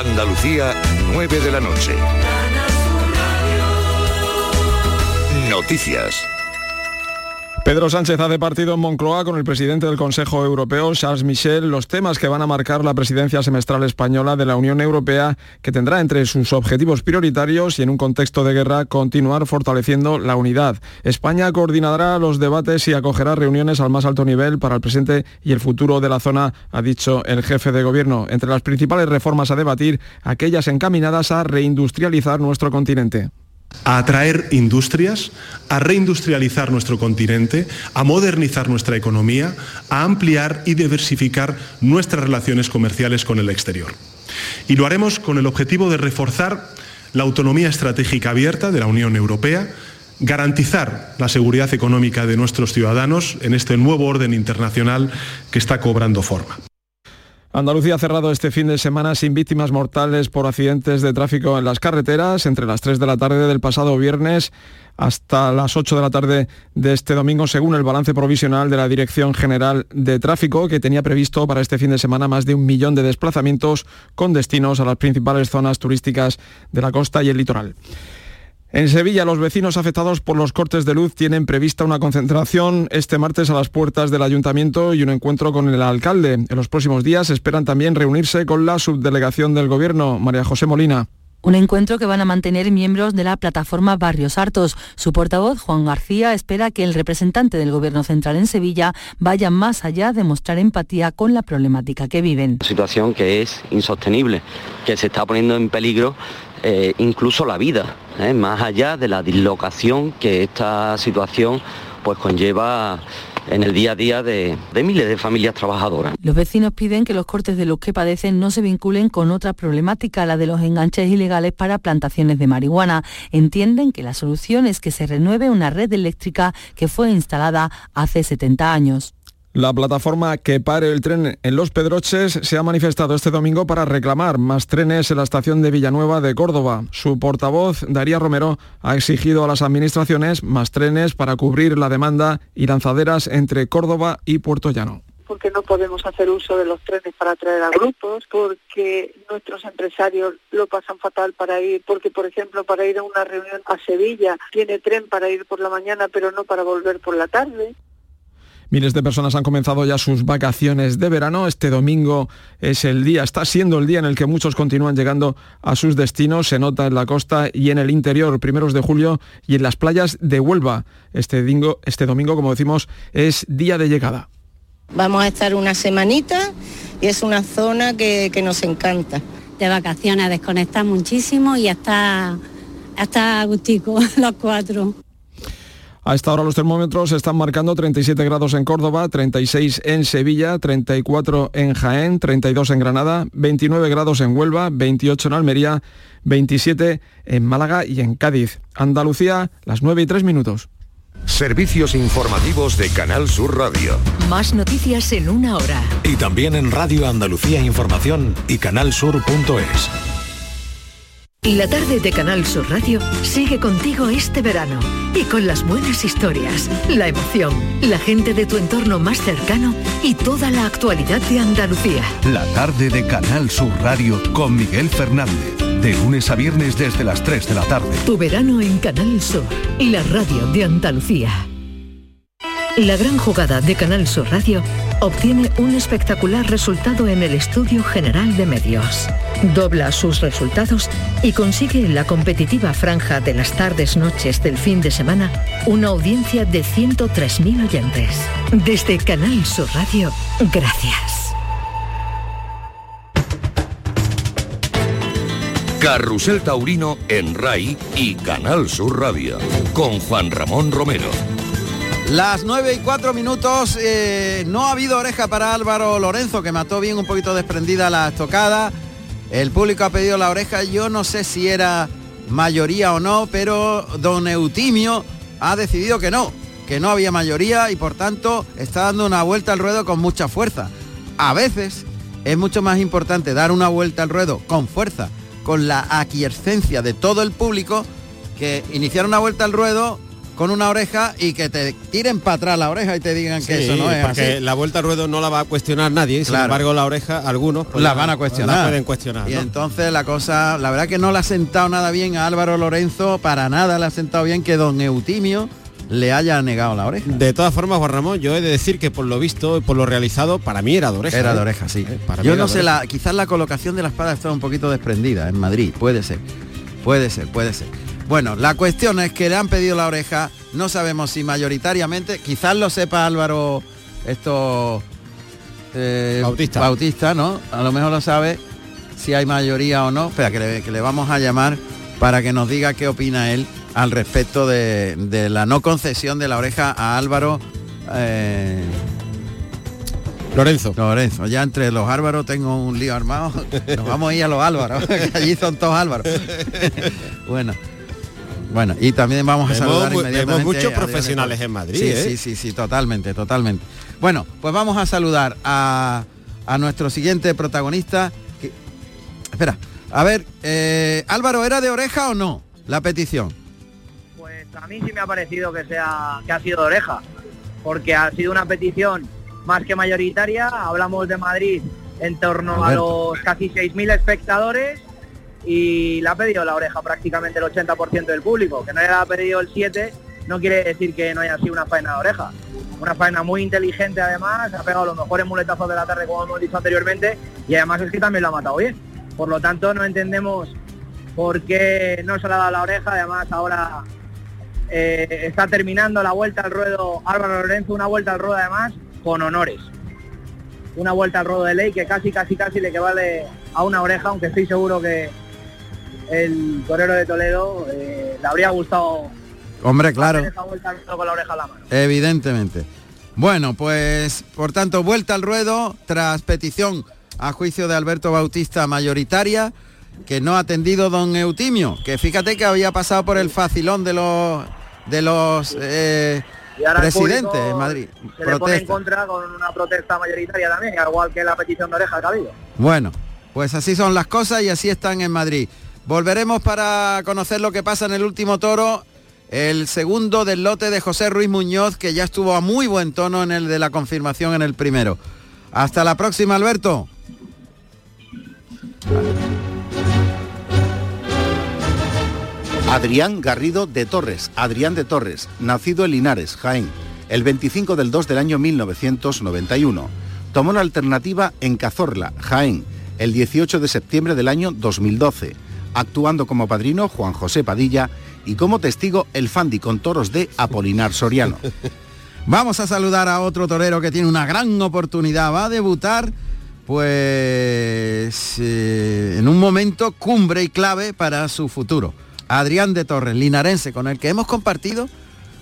Andalucía, 9 de la noche. Noticias. Pedro Sánchez hace partido en Moncloa con el presidente del Consejo Europeo, Charles Michel, los temas que van a marcar la presidencia semestral española de la Unión Europea, que tendrá entre sus objetivos prioritarios y en un contexto de guerra continuar fortaleciendo la unidad. España coordinará los debates y acogerá reuniones al más alto nivel para el presente y el futuro de la zona, ha dicho el jefe de gobierno. Entre las principales reformas a debatir, aquellas encaminadas a reindustrializar nuestro continente a atraer industrias, a reindustrializar nuestro continente, a modernizar nuestra economía, a ampliar y diversificar nuestras relaciones comerciales con el exterior. Y lo haremos con el objetivo de reforzar la autonomía estratégica abierta de la Unión Europea, garantizar la seguridad económica de nuestros ciudadanos en este nuevo orden internacional que está cobrando forma. Andalucía ha cerrado este fin de semana sin víctimas mortales por accidentes de tráfico en las carreteras entre las 3 de la tarde del pasado viernes hasta las 8 de la tarde de este domingo, según el balance provisional de la Dirección General de Tráfico, que tenía previsto para este fin de semana más de un millón de desplazamientos con destinos a las principales zonas turísticas de la costa y el litoral. En Sevilla, los vecinos afectados por los cortes de luz tienen prevista una concentración este martes a las puertas del ayuntamiento y un encuentro con el alcalde. En los próximos días esperan también reunirse con la subdelegación del gobierno, María José Molina. Un encuentro que van a mantener miembros de la plataforma Barrios Hartos. Su portavoz, Juan García, espera que el representante del Gobierno Central en Sevilla vaya más allá de mostrar empatía con la problemática que viven. Una situación que es insostenible, que se está poniendo en peligro eh, incluso la vida, ¿eh? más allá de la dislocación que esta situación pues conlleva en el día a día de, de, miles de familias trabajadoras. Los vecinos piden que los cortes de los que padecen no se vinculen con otra problemática, la de los enganches ilegales para plantaciones de marihuana. Entienden que la solución es que se renueve una red eléctrica que fue instalada hace 70 años. La plataforma que pare el tren en Los Pedroches se ha manifestado este domingo para reclamar más trenes en la estación de Villanueva de Córdoba. Su portavoz, Daría Romero, ha exigido a las administraciones más trenes para cubrir la demanda y lanzaderas entre Córdoba y Puerto Llano porque no podemos hacer uso de los trenes para traer a grupos, porque nuestros empresarios lo pasan fatal para ir, porque por ejemplo para ir a una reunión a Sevilla tiene tren para ir por la mañana pero no para volver por la tarde. Miles de personas han comenzado ya sus vacaciones de verano. Este domingo es el día, está siendo el día en el que muchos continúan llegando a sus destinos. Se nota en la costa y en el interior, primeros de julio, y en las playas de Huelva. Este domingo, este domingo como decimos, es día de llegada. Vamos a estar una semanita y es una zona que, nos encanta. De vacaciones, a desconectar muchísimo y hasta, hasta agustico, los cuatro. A esta hora los termómetros están marcando 37 grados en Córdoba, 36 en Sevilla, 34 en Jaén, 32 en Granada, 29 grados en Huelva, 28 en Almería, 27 en Málaga y en Cádiz. Andalucía, las 9 y 3 minutos. Servicios informativos de Canal Sur Radio. Más noticias en una hora. Y también en Radio Andalucía Información y canalsur.es. La tarde de Canal Sur Radio sigue contigo este verano y con las buenas historias, la emoción, la gente de tu entorno más cercano y toda la actualidad de Andalucía. La tarde de Canal Sur Radio con Miguel Fernández, de lunes a viernes desde las 3 de la tarde. Tu verano en Canal Sur, la radio de Andalucía. La gran jugada de Canal Sur Radio obtiene un espectacular resultado en el Estudio General de Medios. Dobla sus resultados y consigue en la competitiva franja de las tardes-noches del fin de semana una audiencia de 103.000 oyentes. Desde Canal Sur Radio, gracias. Carrusel Taurino en RAI y Canal Sur Radio con Juan Ramón Romero. Las 9 y 4 minutos, eh, no ha habido oreja para Álvaro Lorenzo, que mató bien un poquito desprendida la estocada. El público ha pedido la oreja, yo no sé si era mayoría o no, pero don Eutimio ha decidido que no, que no había mayoría y por tanto está dando una vuelta al ruedo con mucha fuerza. A veces es mucho más importante dar una vuelta al ruedo con fuerza, con la aquiescencia de todo el público, que iniciar una vuelta al ruedo con una oreja y que te tiren para atrás la oreja y te digan que eso no es porque así. la vuelta al ruedo no la va a cuestionar nadie, sin embargo la oreja, algunos pues, la van a cuestionar. La pueden cuestionar. Y ¿no? entonces la cosa, la verdad que no le ha sentado nada bien a Álvaro Lorenzo, para nada le ha sentado bien que don Eutimio le haya negado la oreja. De todas formas, Juan Ramón, yo he de decir que por lo visto por lo realizado, para mí era de oreja. Era ¿eh? de oreja, sí. Eh, para Yo no sé, la, quizás la colocación de la espada está un poquito desprendida en Madrid, puede ser. Puede ser, puede ser. Bueno, la cuestión es que le han pedido la oreja, no sabemos si mayoritariamente, quizás lo sepa Álvaro esto eh, Bautista. Bautista, ¿no? A lo mejor lo sabe si hay mayoría o no. Espera, que le, que le vamos a llamar para que nos diga qué opina él al respecto de, de la no concesión de la oreja a Álvaro eh, Lorenzo. Lorenzo, ya entre los Álvaros tengo un lío armado. Nos vamos a ir a los Álvaros, que allí son todos Álvaros. bueno. Bueno, y también vamos a Vemos saludar inmediatamente vemos muchos profesionales en Madrid, Sí, ¿eh? sí, sí, sí, totalmente, totalmente. Bueno, pues vamos a saludar a, a nuestro siguiente protagonista. que- espera, a ver, eh, Álvaro, ¿era de oreja o no la petición? Pues a mí sí me ha parecido que sea que ha sido de oreja, porque ha sido una petición más que mayoritaria. Hablamos de Madrid en torno a los casi 6.000 espectadores y le ha pedido la oreja prácticamente el 80% del público. Que no le ha pedido el 7 no quiere decir que no haya sido una faena de oreja. Una faena muy inteligente además, ha pegado los mejores muletazos de la tarde como hemos dicho anteriormente y además es que también lo ha matado bien. Por lo tanto no entendemos por qué no se le ha dado la oreja, además ahora eh, está terminando la vuelta al ruedo Álvaro Lorenzo, una vuelta al ruedo además con honores. Una vuelta al ruedo de ley que casi, casi, casi le equivale a una oreja, aunque estoy seguro que el torero de Toledo eh, le habría gustado Hombre, claro. esa vuelta con la oreja a la mano. Evidentemente. Bueno, pues por tanto, vuelta al ruedo tras petición a juicio de Alberto Bautista mayoritaria que no ha atendido don Eutimio, que fíjate que había pasado por el facilón de los de los eh, presidentes en Madrid. Se le pone en contra con una protesta mayoritaria también, al igual que la petición de oreja ha habido. Bueno, pues así son las cosas y así están en Madrid. Volveremos para conocer lo que pasa en el último toro, el segundo del lote de José Ruiz Muñoz, que ya estuvo a muy buen tono en el de la confirmación en el primero. Hasta la próxima, Alberto. Adrián Garrido de Torres, Adrián de Torres, nacido en Linares, Jaén, el 25 del 2 del año 1991. Tomó la alternativa en Cazorla, Jaén, el 18 de septiembre del año 2012, actuando como padrino Juan José Padilla y como testigo el Fandi con toros de Apolinar Soriano. Vamos a saludar a otro torero que tiene una gran oportunidad. Va a debutar, pues, eh, en un momento cumbre y clave para su futuro. Adrián de Torres, linarense, con el que hemos compartido,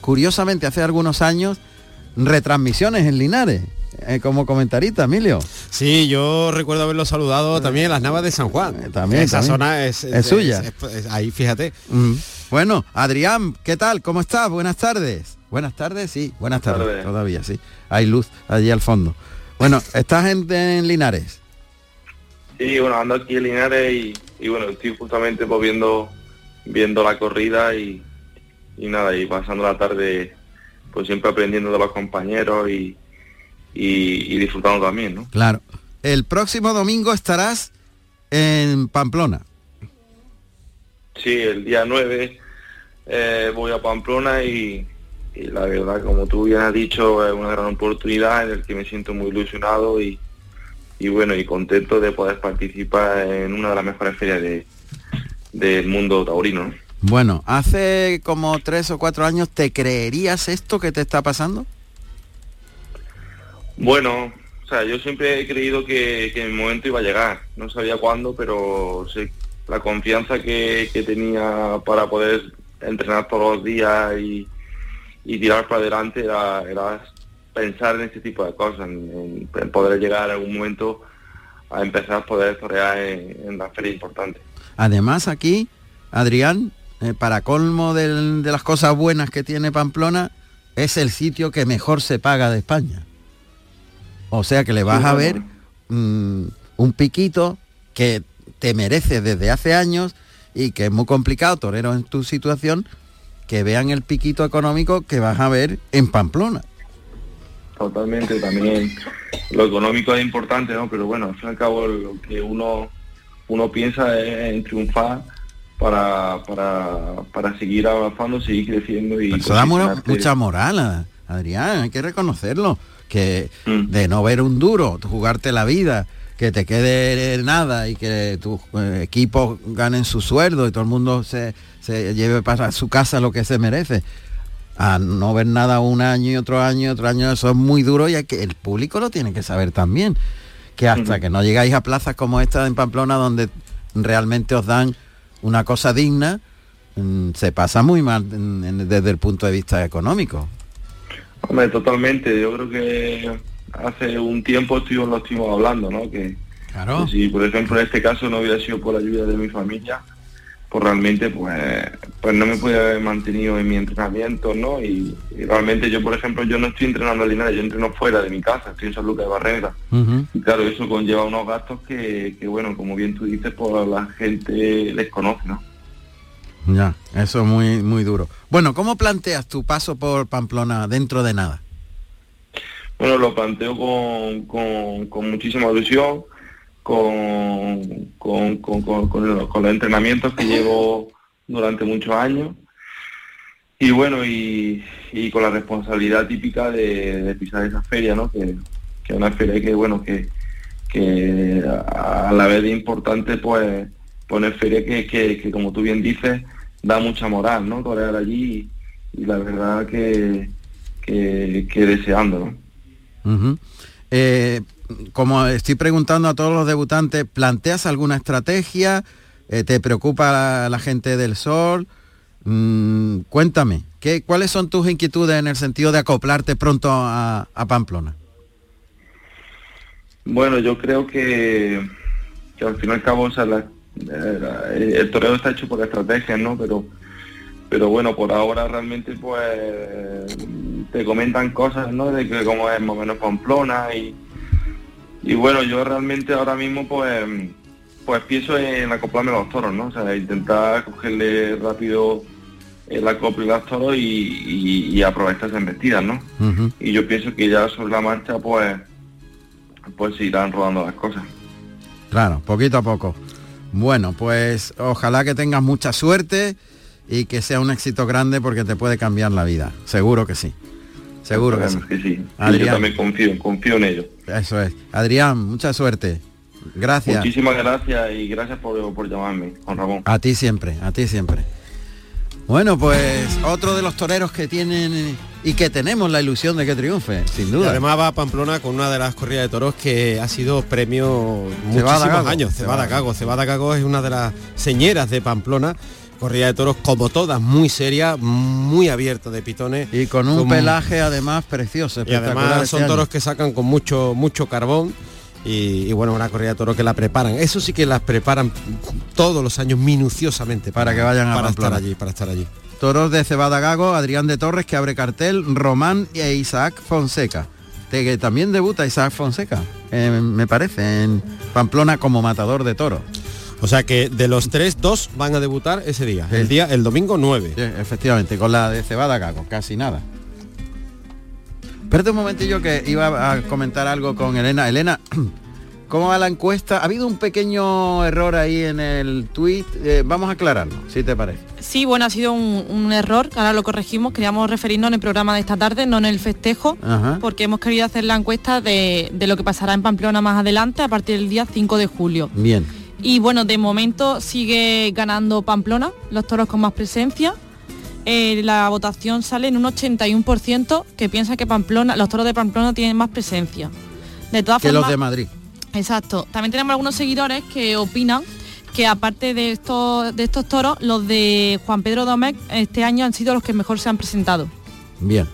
curiosamente, hace algunos años, retransmisiones en Linares, eh, como comentarista, Emilio. Sí, yo recuerdo haberlo saludado también en las Navas de San Juan. Eh, también, Esa también. zona es, Es suya. es- es- ahí, fíjate. Mm. Bueno, Adrián, ¿qué tal? ¿Cómo estás? Buenas tardes. Buenas tardes, sí. Buenas tardes. tardes. Todavía, sí. Hay luz allí al fondo. Bueno, ¿estás en, en Linares? Sí, bueno, ando aquí en Linares y, y bueno, estoy justamente pues, viendo, viendo la corrida y, y nada, y pasando la tarde pues siempre aprendiendo de los compañeros y, y, y disfrutando también, ¿no? Claro. El próximo domingo estarás en Pamplona. Sí, el día 9 eh, voy a Pamplona y, y la verdad, como tú bien has dicho, es una gran oportunidad en el que me siento muy ilusionado y, y bueno, y contento de poder participar en una de las mejores ferias de, del mundo taurino. ¿no? Bueno, hace como tres o cuatro años, ¿te creerías esto que te está pasando? Bueno, o sea, yo siempre he creído que, que mi momento iba a llegar. No sabía cuándo, pero sé la confianza que, que tenía para poder entrenar todos los días y, y tirar para adelante era, era pensar en este tipo de cosas, en, poder llegar en algún momento a empezar a poder torear en, en las ferias importantes. Además, aquí, Adrián, eh, para colmo de las cosas buenas que tiene Pamplona, es el sitio que mejor se paga de España. O sea que le vas a ver mm, un piquito que te merece desde hace años y que es muy complicado, torero en tu situación, que vean el piquito económico que vas a ver en Pamplona. Totalmente, también lo económico es importante, ¿no? Pero bueno, al fin y al cabo lo que uno, uno piensa es en triunfar para, para, para seguir avanzando, seguir creciendo y... Eso da mucha moral, Adrián, hay que reconocerlo, que Mm. de no ver un duro, jugarte la vida, que te quede nada y que tus eh, equipos ganen su sueldo y todo el mundo se, se lleve para su casa lo que se merece. A no ver nada un año y otro año y otro año, eso es muy duro y hay que, el público lo tiene que saber también. Que hasta que no llegáis a plazas como esta en Pamplona donde realmente os dan una cosa digna, mm, se pasa muy mal en- desde el punto de vista económico. Hombre, totalmente. Yo creo que hace un tiempo estuvimos, lo estuvimos hablando, ¿no? Que, Claro. que si, por ejemplo, en este caso no hubiera sido por la ayuda de mi familia, pues realmente pues, pues no me podía haber mantenido en mi entrenamiento, ¿no? Y, y realmente yo, por ejemplo, yo no estoy entrenando en Linares, yo entreno fuera de mi casa, estoy en San Lucas de Barrera. Y claro, eso conlleva unos gastos que, que, bueno, como bien tú dices, pues la gente les conoce, ¿no? Ya, eso es muy, muy duro. Bueno, ¿cómo planteas tu paso por Pamplona dentro de nada? Bueno, lo planteo con, con, muchísima ilusión, con, con, los, con los entrenamientos que llevo durante muchos años y bueno, y, y con la responsabilidad típica de, pisar esa feria, ¿no? Que, que es una feria que, bueno, que, que a, la vez de importante, pues, poner feria que, que, como tú bien dices, da mucha moral, ¿no? Torear allí y, y la verdad que, que, que deseando, ¿no? Eh, como estoy preguntando a todos los debutantes, ¿planteas alguna estrategia? Eh, ¿Te preocupa la, la gente del sol? Mm, cuéntame, ¿qué, ¿cuáles son tus inquietudes en el sentido de acoplarte pronto a, a Pamplona? Bueno, yo creo que, que al fin y al cabo o sea, la- la- el toreo está hecho por estrategias, ¿no? Pero pero bueno, por ahora realmente pues te comentan cosas, ¿no? De que como es más o menos Pamplona y, y bueno, yo realmente ahora mismo pues pues pienso en acoplarme a los toros, ¿no? O sea, intentar cogerle rápido el acople a los toros y, y, y aprovechar esas embestidas, ¿no? Y yo pienso que ya sobre la marcha pues pues se irán rodando las cosas. Claro, poquito a poco. Bueno, pues ojalá que tengas mucha suerte y que sea un éxito grande porque te puede cambiar la vida. Seguro que sí. Seguro que sí. Que sí. Y Yo Adrián. también confío, confío en ello. Eso es. Adrián, mucha suerte. Gracias. Muchísimas gracias y gracias por, por llamarme, Juan Ramón. A ti siempre, a ti siempre. Bueno, pues otro de los toreros que tienen y que tenemos la ilusión de que triunfe, sin Y duda. además va a Pamplona con una de las corridas de toros que ha sido premio muchísimos años. Cebada Gago. Cebada Gago es una de las señeras de Pamplona. Corrida de toros como todas, muy seria, muy abierta de pitones. Y con un Con- pelaje además precioso, Y además este son toros que sacan con mucho, mucho carbón. Y, y bueno, una corrida de toros que la preparan. Eso sí que las preparan todos los años minuciosamente Para que vayan a para Pamplona. estar allí, para estar allí. Toros de Cebada Gago, Adrián de Torres que abre cartel, Román e Isaac Fonseca. De que también debuta Isaac Fonseca, eh, me parece, en Pamplona como matador de toros. O sea que de los tres, dos van a debutar ese día. Sí. El día, el domingo 9. Sí, efectivamente, con la de Cebada Gago, casi nada. Espérate un momentillo que iba a comentar algo con Elena. Elena, ¿cómo va la encuesta? Ha habido un pequeño error ahí en el tweet. vamos a aclararlo, si te parece. Sí, bueno, ha sido un, un error, ahora lo corregimos. Queríamos referirnos en el programa de esta tarde, no en el festejo, Ajá. porque hemos querido hacer la encuesta de, de lo que pasará en Pamplona más adelante, a partir del día 5 de julio. Bien. Y bueno, de momento sigue ganando Pamplona, los toros con más presencia. Eh, la votación sale en un 81% que piensa que Pamplona, los toros de Pamplona tienen más presencia. De todas Que formas, los de Madrid. Exacto. También tenemos algunos seguidores que opinan que aparte de estos, de estos toros, los de Juan Pedro Domecq este año han sido los que mejor se han presentado. Bien.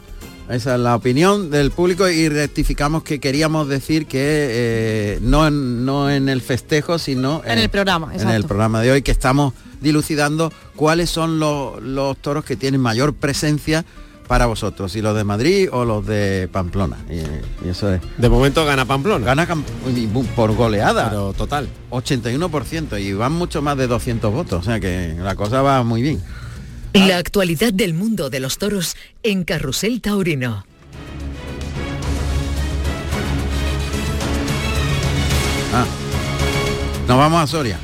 Esa es la opinión del público y rectificamos que queríamos decir que eh, no, en, no en el festejo, sino En el programa, en el programa de hoy que estamos dilucidando cuáles son los, los toros que tienen mayor presencia para vosotros, si los de Madrid o los de Pamplona. Y, y eso es. De momento gana Pamplona. Gana por goleada. Pero total. 81% y van mucho más de 200 votos, o sea que la cosa va muy bien. La actualidad del mundo de los toros en Carrusel Taurino. Ah. Nos vamos a Soria.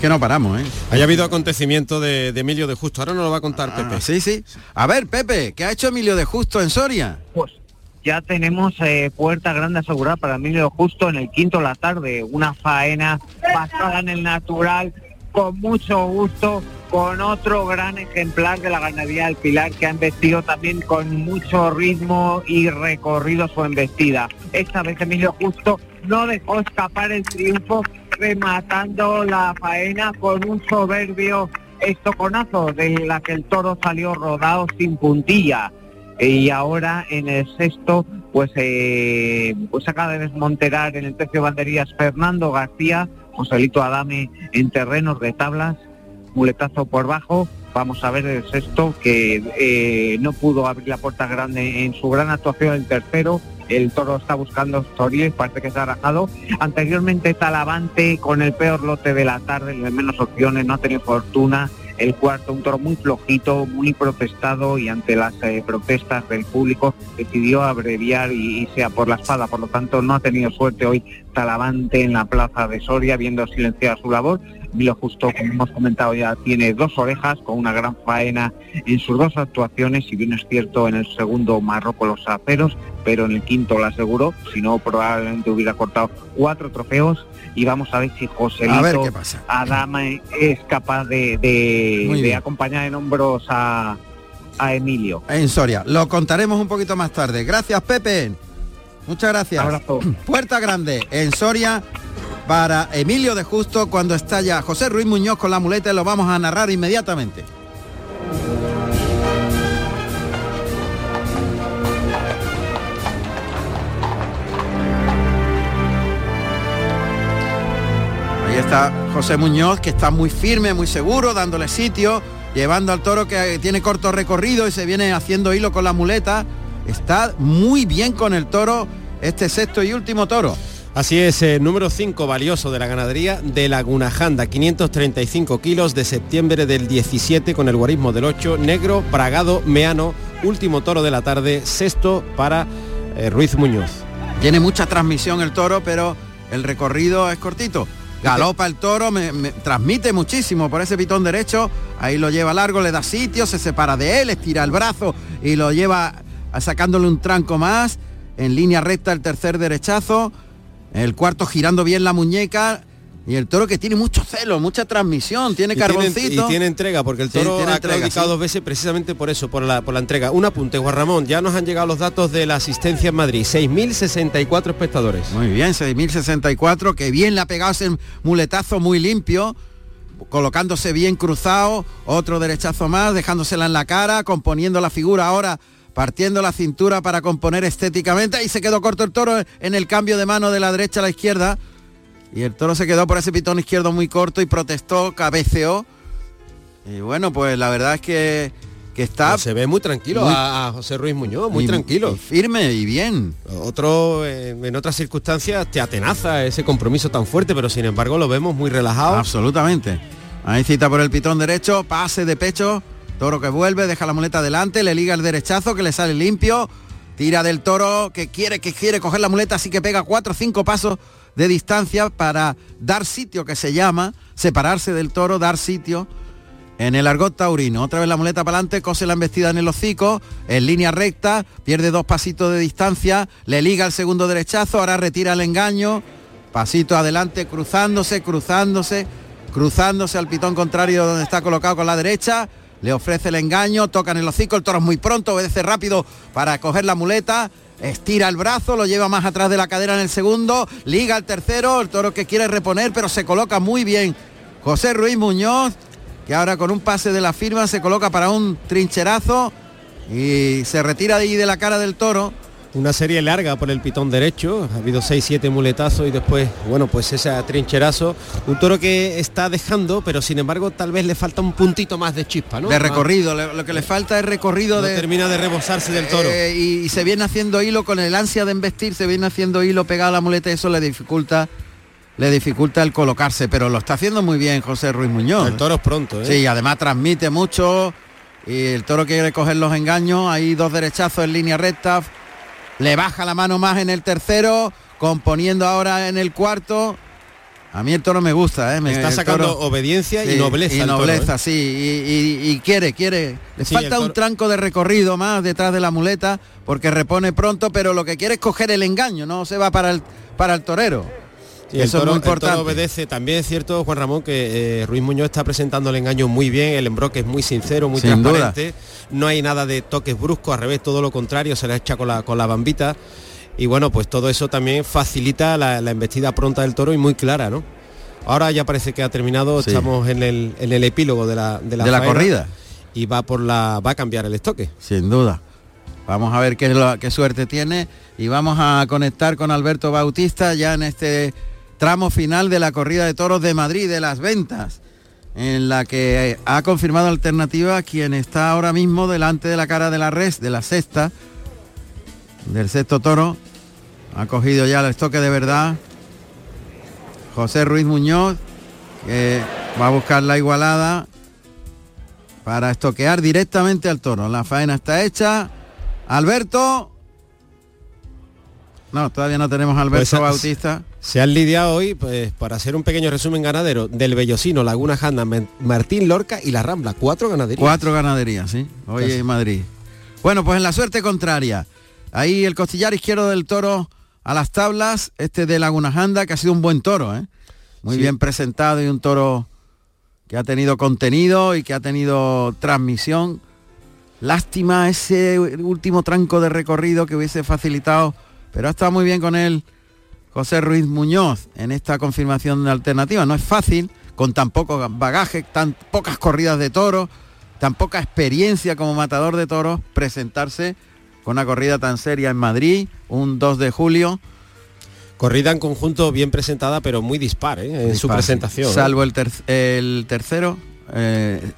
Que no paramos, ¿eh? Haya habido acontecimiento de, de Emilio de Justo. Ahora nos lo va a contar Pepe. Ah, sí, sí. A ver, Pepe, ¿qué ha hecho Emilio de Justo en Soria? Pues ya tenemos eh, puerta grande asegurada para Emilio Justo en el quinto de la tarde. Una faena basada en el natural, con mucho gusto, con otro gran ejemplar de la ganadería del Pilar que ha embestido también con mucho ritmo y recorrido su embestida. Esta vez Emilio Justo no dejó escapar el triunfo rematando la faena con un soberbio estoconazo de la que el toro salió rodado sin puntilla y ahora en el sexto pues eh, pues acaba de desmonterar en el tercio banderías Fernando García Joselito Adame en terrenos de tablas muletazo por bajo vamos a ver el sexto que eh, no pudo abrir la puerta grande en su gran actuación el tercero el toro está buscando Toriles, parece que se ha rajado. Anteriormente Talavante con el peor lote de la tarde, menos opciones, no ha tenido fortuna. El cuarto, un toro muy flojito, muy protestado y ante las eh, protestas del público decidió abreviar y, y sea por la espada. Por lo tanto, no ha tenido suerte hoy Talavante en la plaza de Soria, viendo silenciada su labor. Milo Justo, como hemos comentado ya, tiene dos orejas con una gran faena en sus dos actuaciones, si bien es cierto en el segundo marró con los aceros, pero en el quinto lo aseguró, si no probablemente hubiera cortado cuatro trofeos y vamos a ver si José A ver qué pasa. Adama es capaz de, de- de acompañar en hombros a, a Emilio. En Soria. Lo contaremos un poquito más tarde. Gracias, Pepe. Muchas gracias. Abrazo. Puerta grande en Soria para Emilio de Justo cuando estalla José Ruiz Muñoz con la muleta y lo vamos a narrar inmediatamente. Está José Muñoz, que está muy firme, muy seguro, dándole sitio, llevando al toro que tiene corto recorrido y se viene haciendo hilo con la muleta. Está muy bien con el toro, este sexto y último toro. Así es, eh, número 5 valioso de la ganadería de Laguna Janda, 535 kilos de septiembre del 17 con el guarismo del 8, negro, bragado, meano, último toro de la tarde, sexto para eh, Ruiz Muñoz. Tiene mucha transmisión el toro, pero el recorrido es cortito. Galopa el toro, me, transmite muchísimo por ese pitón derecho, ahí lo lleva largo, le da sitio, se separa de él, estira el brazo y lo lleva sacándole un tranco más, en línea recta el tercer derechazo, el cuarto girando bien la muñeca y el toro que tiene mucho celo, mucha transmisión, tiene Y tiene- carboncito. y tiene entrega, porque el toro ha entrega, claudicado sí. dos veces precisamente por eso, por la, por la entrega. Un apunte, Juan Ramón, ya nos han llegado los datos de la asistencia en Madrid, 6.064 espectadores. Muy bien, 6.064, que bien le ha pegado ese muletazo muy limpio, colocándose bien cruzado, otro derechazo más, dejándosela en la cara, componiendo la figura ahora, partiendo la cintura para componer estéticamente, y se quedó corto el toro en el cambio de mano de la derecha a la izquierda, y el toro se quedó por ese pitón izquierdo muy corto y protestó, cabeceó, y bueno, pues la verdad es que, que está... Pero se ve muy tranquilo muy- a, a José Ruiz Muñoz, muy y- tranquilo. y firme y bien. Otro, eh, en otras circunstancias, te atenaza ese compromiso tan fuerte, pero sin embargo lo vemos muy relajado. Absolutamente. Ahí cita por el pitón derecho, pase de pecho, toro que vuelve, deja la muleta delante, le liga el derechazo que le sale limpio, tira del toro que quiere, que quiere coger la muleta, así que pega cuatro o cinco pasos de distancia para dar sitio que se llama, separarse del toro, dar sitio. En el argot taurino, otra vez la muleta para adelante, cose la embestida en el hocico, en línea recta, pierde dos pasitos de distancia, le liga el segundo derechazo, ahora retira el engaño, pasito adelante, cruzándose, cruzándose, cruzándose al pitón contrario donde está colocado con la derecha, le ofrece el engaño, toca en el hocico, el toro es muy pronto, obedece rápido para coger la muleta, estira el brazo, lo lleva más atrás de la cadera en el segundo, liga el tercero, el toro que quiere reponer, pero se coloca muy bien. José Ruiz Muñoz, que ahora con un pase de la firma se coloca para un trincherazo y se retira de ahí de la cara del toro. Una serie larga por el pitón derecho, ha habido 6-7 muletazos y después, bueno, pues ese trincherazo. Un toro que está dejando, pero sin embargo tal vez le falta un puntito más de chispa, ¿no? De recorrido, lo que le falta es recorrido No de... termina de rebosarse del toro. Eh, y, y se viene haciendo hilo con el ansia de embestir, se viene haciendo hilo pegado a la muleta y eso le dificulta le dificulta el colocarse, pero lo está haciendo muy bien José Ruiz Muñoz. El toro es pronto, ¿eh? Sí, además transmite mucho y el toro quiere coger los engaños, hay dos derechazos en línea recta, le baja la mano más en el tercero, componiendo ahora en el cuarto. A mí el toro me gusta, ¿eh? Me, Está sacando toro- obediencia y nobleza. Y toro, nobleza, ¿eh? sí. Y, y- y quiere, quiere. Le Sí, falta un tranco de recorrido más detrás de la muleta porque repone pronto, pero lo que quiere es coger el engaño, no se va para el, para el torero. Sí, Eso toro- es muy el toro importante. obedece. También es cierto, Juan Ramón, que eh, Ruiz Muñoz está presentando el engaño muy bien, el embroque es muy sincero, muy Sin duda. transparente. No hay nada de toques bruscos, al revés, todo lo contrario, se la echa con la, con la bambita. Y bueno, pues todo eso también facilita la, la embestida pronta del toro y muy clara, ¿no? Ahora ya parece que ha terminado, Sí. estamos en el, en el epílogo de la, de la, De la faena corrida. Y va por la. va a cambiar el estoque. Sin duda. Vamos a ver qué suerte tiene y vamos a conectar con Alberto Bautista ya en este tramo final de la corrida de toros de Madrid, de las ventas, en la que eh, ha confirmado alternativa quien está ahora mismo delante de la cara de la res, de la sexta, del sexto toro. Ha cogido ya el estoque de verdad. José Ruiz Muñoz, que va a buscar la igualada para estoquear directamente al toro. La faena está hecha. Alberto. No, todavía no tenemos a Alberto Pues, Bautista. Se han lidiado hoy, pues, para hacer un pequeño resumen ganadero, del Bellosino, Laguna Janda, Martín Lorca y La Rambla. Cuatro ganaderías. Cuatro ganaderías, ¿sí? Hoy en Madrid. Bueno, pues en la suerte contraria. Ahí el costillar izquierdo del toro a las tablas, este de Laguna Janda, que ha sido un buen toro, ¿eh? Muy Sí. bien presentado y un toro que ha tenido contenido y que ha tenido transmisión. Lástima ese último tranco de recorrido que hubiese facilitado, pero ha estado muy bien con él José Ruiz Muñoz en esta confirmación de alternativa. No es fácil, con tan poco bagaje, tan pocas corridas de toros, tan poca experiencia como matador de toros, presentarse con una corrida tan seria en Madrid, un 2 de julio. Corrida en conjunto bien presentada, pero muy dispar ¿eh? en su presentación. ¿eh? Salvo el, ter- el tercero, eh,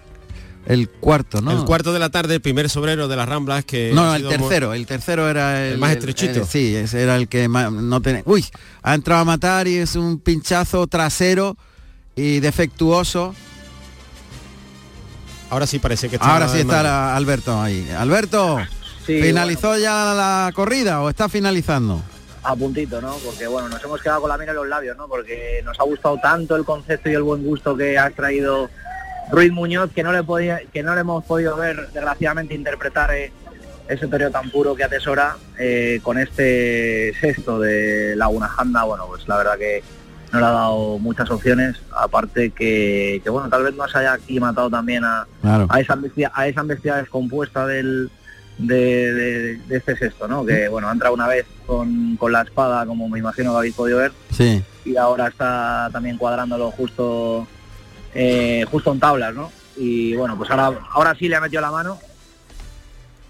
el cuarto, ¿no? El cuarto de la tarde, el primer sobrero de las Ramblas que... No, el muy- tercero, el tercero era el, El más estrechito. sí, ese era el que más, no tenía. Uy, ha entrado a matar y es un pinchazo trasero y defectuoso. Ahora sí parece que está... Ahora sí está la- Alberto ahí. Alberto, Sí, ¿finalizó ya la corrida o está finalizando? a puntito, ¿no? Porque bueno, nos hemos quedado con la miel en los labios, ¿no? Porque nos ha gustado tanto el concepto y el buen gusto que ha traído Ruiz Muñoz que no le podía, que no le hemos podido ver, desgraciadamente, interpretar eh, ese toreo tan puro que atesora eh, con este sexto de Laguna Janda, bueno, pues la verdad que no le ha dado muchas opciones, aparte que, que bueno, tal vez nos haya aquí matado también a, Claro. a esa bestia, a esa bestia descompuesta del de, de- de este sexto, ¿no? Que bueno, ha entrado una vez con, con la espada, como me imagino que habéis podido ver, Sí. y ahora está también cuadrándolo justo eh, justo en tablas, ¿no? Y bueno, pues ahora, ahora sí le ha metido la mano.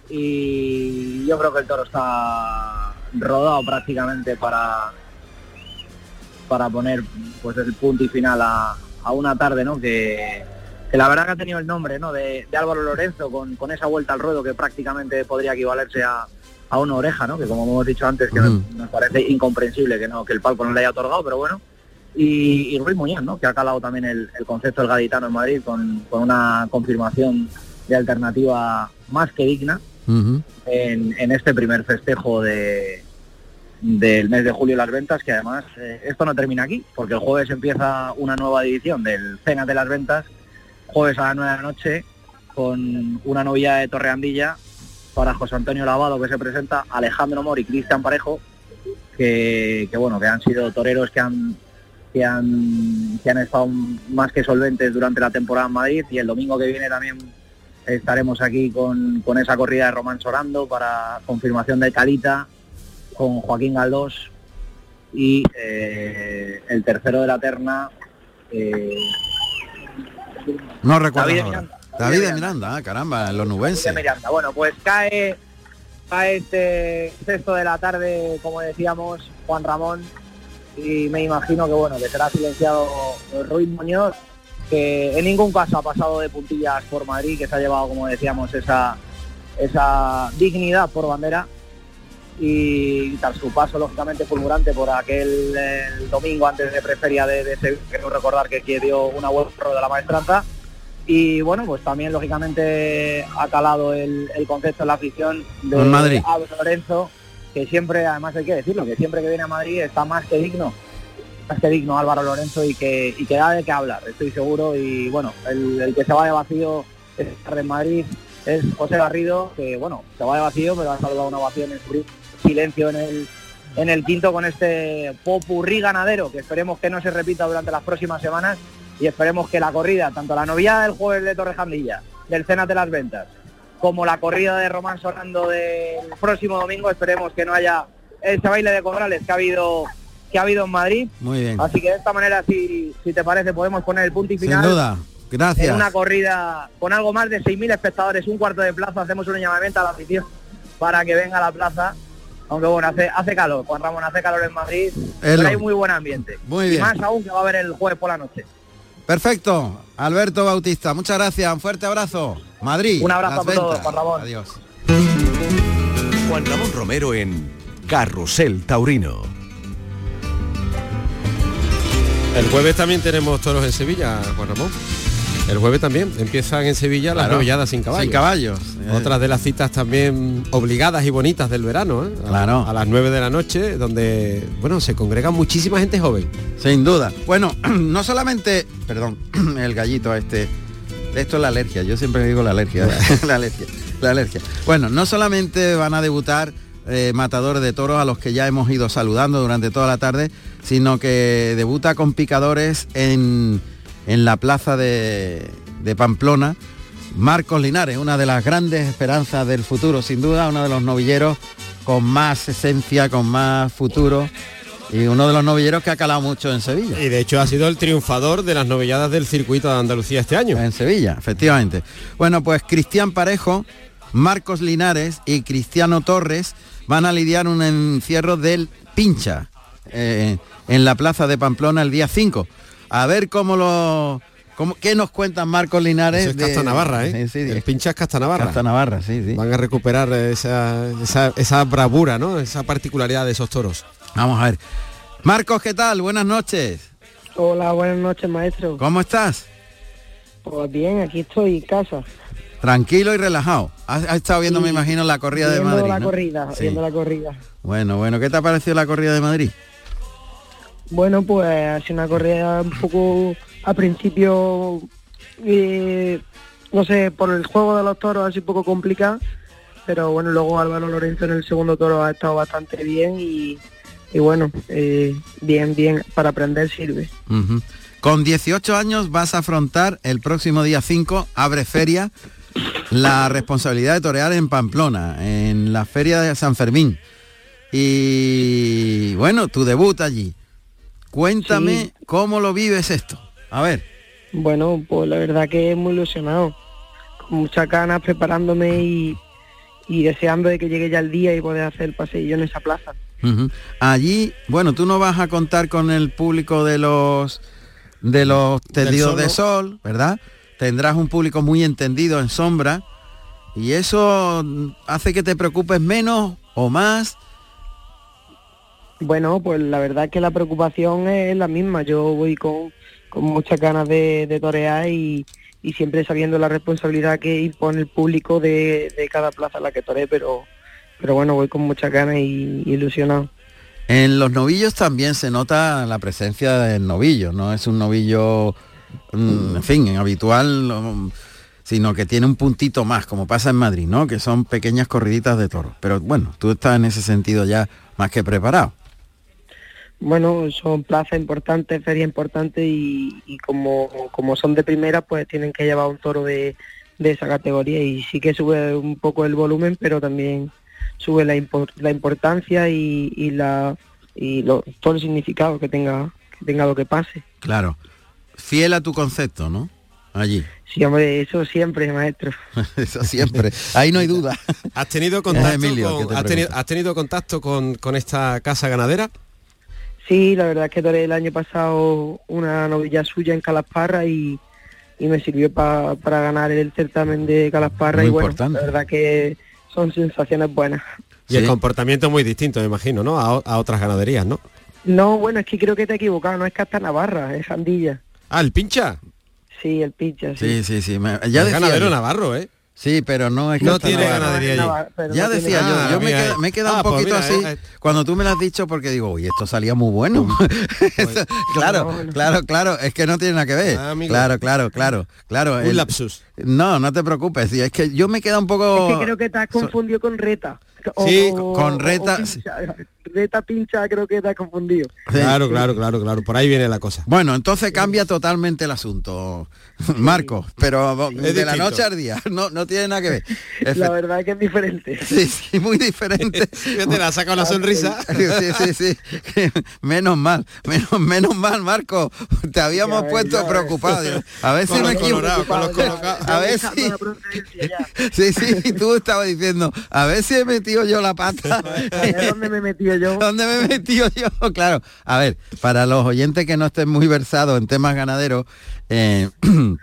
Y yo creo que el toro está rodado prácticamente para para poner pues el punto y final a, a una tarde, ¿no? Que, que la verdad que ha tenido el nombre, ¿no? De, de Álvaro Lorenzo con, con esa vuelta al ruedo que prácticamente podría equivalerse a, a una oreja, ¿no? Que como hemos dicho antes, que Ujú. nos parece incomprensible que no que el palco no le haya otorgado, pero bueno. Y, y Ruiz Muñoz, ¿no? Que ha calado también el, el concepto del gaditano en Madrid con, con una confirmación de alternativa más que digna en, en este primer festejo de, del mes de julio las ventas, que además eh, esto no termina aquí, porque el jueves empieza una nueva edición del Cena de las Ventas, jueves a las 9 de la noche, con una novilla de Torreandilla para José Antonio Lavado, que se presenta, Alejandro Mori y Cristian Parejo, que, que, bueno, que han sido toreros que han que han, que han estado más que solventes durante la temporada en Madrid y el domingo que viene también estaremos aquí con, con esa corrida de Román Sorando para confirmación de Calita con Joaquín Galdós y eh, el tercero de la terna eh, No recuerdo David ahora. Miranda. David de Miranda, ah, caramba, los nubenses. Miranda. Bueno, pues cae, cae este sexto de la tarde, como decíamos, Juan Ramón, y me imagino que bueno, que será silenciado Ruiz Muñoz, que en ningún caso ha pasado de puntillas por Madrid, que se ha llevado, como decíamos, esa, esa dignidad por bandera. y tras su paso lógicamente fulgurante por aquel el domingo antes de preferia de, de quiero recordar que, que dio una buena de la maestranza y bueno pues también lógicamente ha calado el, el concepto de la afición de Madrid. Álvaro Lorenzo que siempre además hay que decirlo que siempre que viene a Madrid está más que digno más que digno Álvaro Lorenzo y que y que da de qué hablar estoy seguro. Y bueno el, que se va de vacío este en Madrid es José Garrido que bueno se va de vacío pero ha salvado una ovación en su silencio en el en el quinto con este popurrí ganadero que esperemos que no se repita durante las próximas semanas y esperemos que la corrida, tanto la novia del jueves de Torrejandilla, del Cenas de las Ventas, como la corrida de Román Sonando del próximo domingo, esperemos que no haya ese baile de corrales que ha habido que ha habido en Madrid. Muy bien. Así que de esta manera, si, si te parece, podemos poner el punto y final. Sin duda. Gracias. En una corrida con algo más de 6.000 espectadores, un cuarto de plaza, hacemos un llamamiento a la afición para que venga a la plaza. Aunque bueno, hace, hace calor, Juan Ramón, hace calor en Madrid, pero lo- hay muy buen ambiente. Muy Y bien. más aún que va a haber el jueves por la noche. Perfecto. Alberto Bautista, muchas gracias. Un fuerte abrazo. Madrid. Un abrazo Las a todos. Juan Ramón. Adiós. Juan Ramón Romero en Carrusel Taurino. El jueves también tenemos toros en Sevilla, Juan Ramón. El jueves también empiezan en Sevilla las Claro. novilladas sin caballos. Sin caballos. Eh. Otras de las citas también obligadas y bonitas del verano, ¿eh? A- Claro. A las 9 de la noche, donde, bueno, se congrega muchísima gente joven. Sin duda. Bueno, no solamente, perdón, el gallito este. Esto es la alergia, yo siempre digo la alergia, la alergia, la alergia. Bueno, no solamente van a debutar eh, matadores de toros a los que ya hemos ido saludando durante toda la tarde, sino que debuta con picadores en, en la plaza de, de Pamplona. Marcos Linares, una de las grandes esperanzas del futuro, sin duda, uno de los novilleros con más esencia, con más futuro y uno de los novilleros que ha calado mucho en Sevilla. Y de hecho ha sido el triunfador de las novilladas del circuito de Andalucía este año. En Sevilla, efectivamente. Bueno, pues Cristian Parejo, Marcos Linares y Cristiano Torres van a lidiar un encierro del pincha eh, en la plaza de Pamplona el día 5. A ver cómo lo... Cómo, ¿Qué nos cuentan Marcos Linares? Eso es Casta Navarra, ¿eh? Sí, sí, el pincha es Casta Navarra. Casta Navarra, sí, sí. Van a recuperar esa, esa, esa bravura, ¿no? Esa particularidad de esos toros. Vamos a ver. Marcos, ¿qué tal? Buenas noches. Hola, buenas noches, maestro. ¿Cómo estás? Pues bien, aquí estoy en casa. Tranquilo y relajado. Has, has estado viendo, Sí. me imagino, la corrida de viendo Madrid. la ¿no? corrida, Sí. viendo la corrida. Bueno, bueno, ¿qué te ha parecido la corrida de Madrid? Bueno, pues ha sido una corrida un poco a principio, eh, no sé, por el juego de los toros sido un poco complicada, pero bueno, luego Álvaro Lorenzo en el segundo toro ha estado bastante bien y, y bueno, eh, bien, bien, para aprender sirve. Con 18 años vas a afrontar el próximo día 5, abre feria, la responsabilidad de torear en Pamplona, en la feria de San Fermín. Y bueno, tu debut allí. Cuéntame Sí. cómo lo vives esto. A ver. Bueno, pues la verdad que muy ilusionado, con muchas ganas preparándome y, y deseando de que llegue ya el día y poder hacer el paseillo en esa plaza. Allí, bueno, tú no vas a contar con el público de los de los tendidos de sol, ¿verdad? Tendrás un público muy entendido en sombra y eso hace que te preocupes menos o más. Bueno, pues la verdad es que la preocupación es la misma. Yo voy con, con muchas ganas de, de torear y, y siempre sabiendo la responsabilidad que impone el público de, de cada plaza en la que toré, pero, pero bueno, voy con muchas ganas y, y ilusionado. En los novillos también se nota la presencia del novillo, no es un novillo, mm, en fin, habitual, mm, sino que tiene un puntito más, como pasa en Madrid, ¿no? Que son pequeñas corriditas de toros. Pero bueno, tú estás en ese sentido ya más que preparado. Bueno, son plazas importantes, ferias importantes y, y como, como son de primera, pues tienen que llevar un toro de, de esa categoría y sí que sube un poco el volumen, pero también sube la, la importancia y, y la y lo- todo el significado que tenga que tenga lo que pase. Claro. Fiel a tu concepto, ¿no? Allí. Sí, hombre, eso siempre, maestro. Eso siempre. Ahí no hay duda. ¿Has tenido contacto, Emilio, con, ¿qué te has, tenido, has tenido contacto con, con esta casa ganadera? Sí, la verdad es que toré el año pasado una novilla suya en Calasparra y, y me sirvió pa- para ganar el certamen de Calasparra Muy y bueno, importante. la verdad que son sensaciones buenas. Y el comportamiento es muy distinto, me imagino, ¿no? A, a otras ganaderías, ¿no? No, bueno, es que creo que te he equivocado, no es Casta Navarra, es Andilla. Ah, el pincha. Sí, el pincha, Sí, sí. sí, sí. me- El ya decía ganadero yo. Navarro, ¿eh? Sí, pero no es No Casta tiene Navarra. ganadería allí. Navarra, Ya no tiene- decía yo, Ah, yo me, queda- me he quedado ah, un pues poquito mira, así eh, eh. cuando tú me lo has dicho porque digo, uy, esto salía muy bueno. Esto- claro, claro, claro, es que no tiene nada que ver. Ah, claro, claro, claro, claro. Un el- lapsus. No, no te preocupes, sí, es que yo me queda un poco... Es que creo que te has confundido con Reta. O- Sí, o- con o Reta, pincha. Reta pincha creo que te has confundido. Claro, claro, claro, claro. Por ahí viene la cosa. Bueno, entonces cambia totalmente el asunto, Marco, pero de la noche al día, no, no tiene nada que ver. La verdad que es diferente. Sí, sí, muy diferente. Sacado la sonrisa. Sí, sí, sí. Menos mal, menos, menos mal, Marco. Te habíamos puesto preocupado. A ver si Con me equivoco. A ver si. Sí, sí, tú estabas diciendo, a ver si he metido yo la pata. A ver dónde me he metido ¿Dónde me he metido yo? Claro. A ver, para los oyentes que no estén muy versados en temas ganaderos, eh,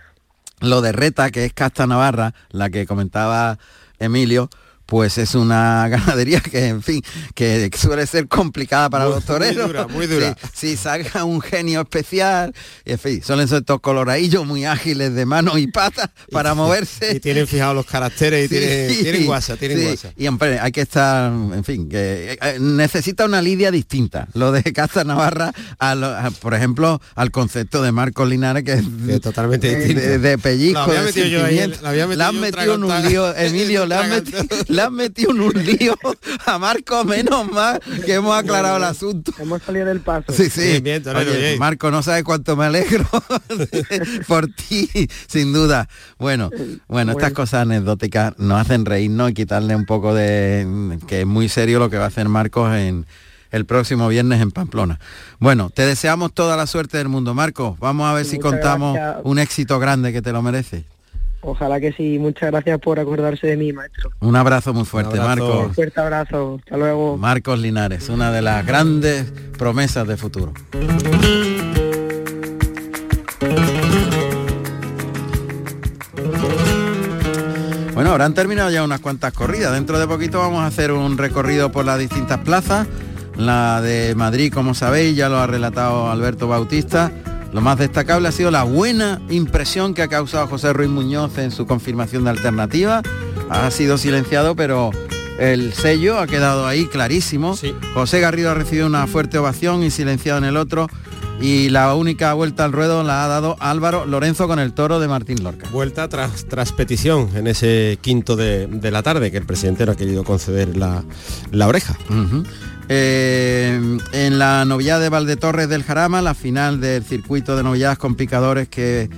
lo de Reta, que es Casta Navarra, la que comentaba Emilio, pues es una ganadería que, en fin, que suele ser complicada para Muy- los toreros. muy dura, muy dura. Si, si saca un genio especial, en fin, suelen ser estos coloradillos muy ágiles de manos y patas para moverse. Y tienen fijados los caracteres y tienen, Sí, tienen guasa, tienen sí. guasa. Y hombre, hay que estar, en fin, que eh, necesita una lidia distinta. Lo de Casta Navarra, a lo- a, por ejemplo, al concepto de Marcos Linares, que es es totalmente de, distinto. de- de pellizco, Lo había de metido yo ahí, sentimiento. lo había metido Le han metido en un lío, Emilio, le han, metido. Le han metido en un lío a Marco, menos mal que hemos aclarado el asunto. Hemos salido del paso. Sí, sí. Bien, bien, torero, Oye, bien. Marco, no sabes cuánto me alegro por ti, sin duda. Bueno, bueno, estas cosas anecdóticas nos hacen reírnos y quitarle un poco de que es muy serio lo que va a hacer Marcos en el próximo viernes en Pamplona. Bueno, te deseamos toda la suerte del mundo, Marcos. Vamos a ver si contamos gracias. un éxito grande que te lo merece. Ojalá que sí. Muchas gracias por acordarse de mí, maestro. Un abrazo muy fuerte, abrazo. Marcos. Un fuerte abrazo. Hasta luego. Marcos Linares, una de las grandes promesas de futuro. Bueno, habrán terminado ya unas cuantas corridas. Dentro de poquito vamos a hacer un recorrido por las distintas plazas. La de Madrid, como sabéis, ya lo ha relatado Alberto Bautista. Lo más destacable ha sido la buena impresión que ha causado José Ruiz Muñoz en su confirmación de alternativa. Ha sido silenciado, pero el sello ha quedado ahí clarísimo. Sí. José Garrido ha recibido una fuerte ovación y silenciado en el otro. Y la única vuelta al ruedo la ha dado Álvaro Lorenzo con el toro de Martín Lorca. Vuelta tras, tras petición en ese quinto de, de la tarde que el presidente no ha querido conceder la, la oreja. Eh, en la novillada de Valdetorres del Jarama, la final del circuito de novilladas con picadores que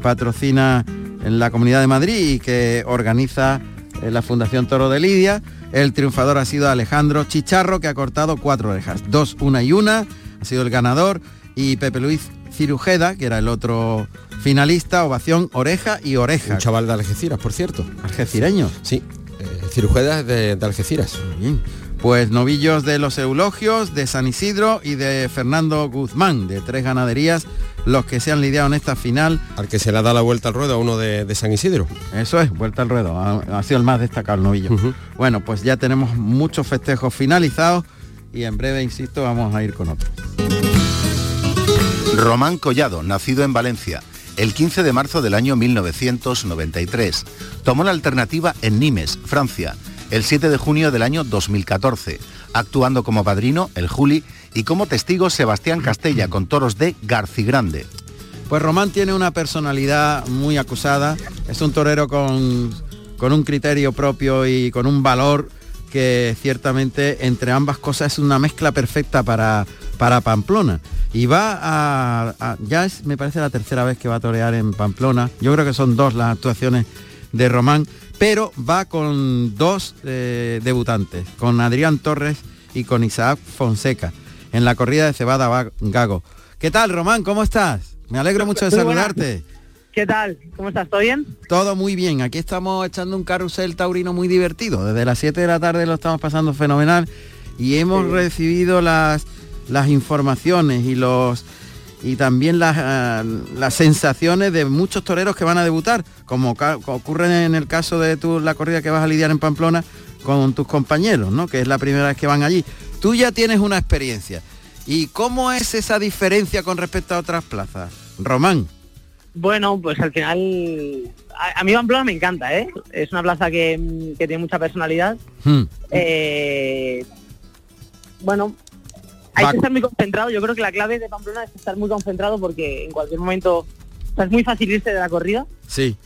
patrocina en la Comunidad de Madrid y que organiza eh, la Fundación Toro de Lidia. El triunfador ha sido Alejandro Chicharro, que ha cortado cuatro orejas, dos, una y una, ha sido el ganador, y Pepe Luis Cirujeda, que era el otro finalista, ovación, oreja y oreja. Un chaval de Algeciras, por cierto. Algecireño. Sí, eh, Cirujeda es de, de Algeciras. Bien. Pues novillos de los Eulogios, de San Isidro y de Fernando Guzmán, de tres ganaderías, los que se han lidiado en esta final. Al que se le ha dado la vuelta al ruedo a uno de, de San Isidro. Eso es, vuelta al ruedo, ha, ha sido el más destacado el novillo. Bueno, pues ya tenemos muchos festejos finalizados y en breve, insisto, vamos a ir con otros. Román Collado, nacido en Valencia, el 15 de marzo del año 1993. Tomó la alternativa en Nimes, Francia, el 7 de junio del año 2014, actuando como padrino el Juli y como testigo Sebastián Castella con toros de Garcigrande. Pues Román tiene una personalidad muy acusada, es un torero con, con un criterio propio y con un valor que ciertamente entre ambas cosas es una mezcla perfecta para, para Pamplona. Y va a, a- ya es, me parece la tercera vez que va a torear en Pamplona. Yo creo que son dos las actuaciones de Román, pero va con dos eh, debutantes, con Adrián Torres y con Isaac Fonseca, en la corrida de Cebada Va- Gago. ¿Qué tal, Román? ¿Cómo estás? Me alegro mucho de Muy buena. saludarte. ¿Qué tal? ¿Cómo estás? ¿Todo bien? Todo muy bien. Aquí estamos echando un carrusel taurino muy divertido. Desde las 7 de la tarde lo estamos pasando fenomenal y hemos recibido las, las informaciones y los y también las, ah, las sensaciones de muchos toreros que van a debutar, como ocurre en el caso de tu, la corrida que vas a lidiar en Pamplona, con tus compañeros, ¿no? Que es la primera vez que van allí. Tú ya tienes una experiencia. ¿Y cómo es esa diferencia con respecto a otras plazas? Román. Bueno, pues al final, a, a mí Pamplona me encanta, ¿eh? Es una plaza que, que tiene mucha personalidad. Hmm. Eh, bueno, hay que estar muy concentrado. Yo creo que la clave de Pamplona es estar muy concentrado porque en cualquier momento o sea, es muy fácil irse de la corrida. Sí.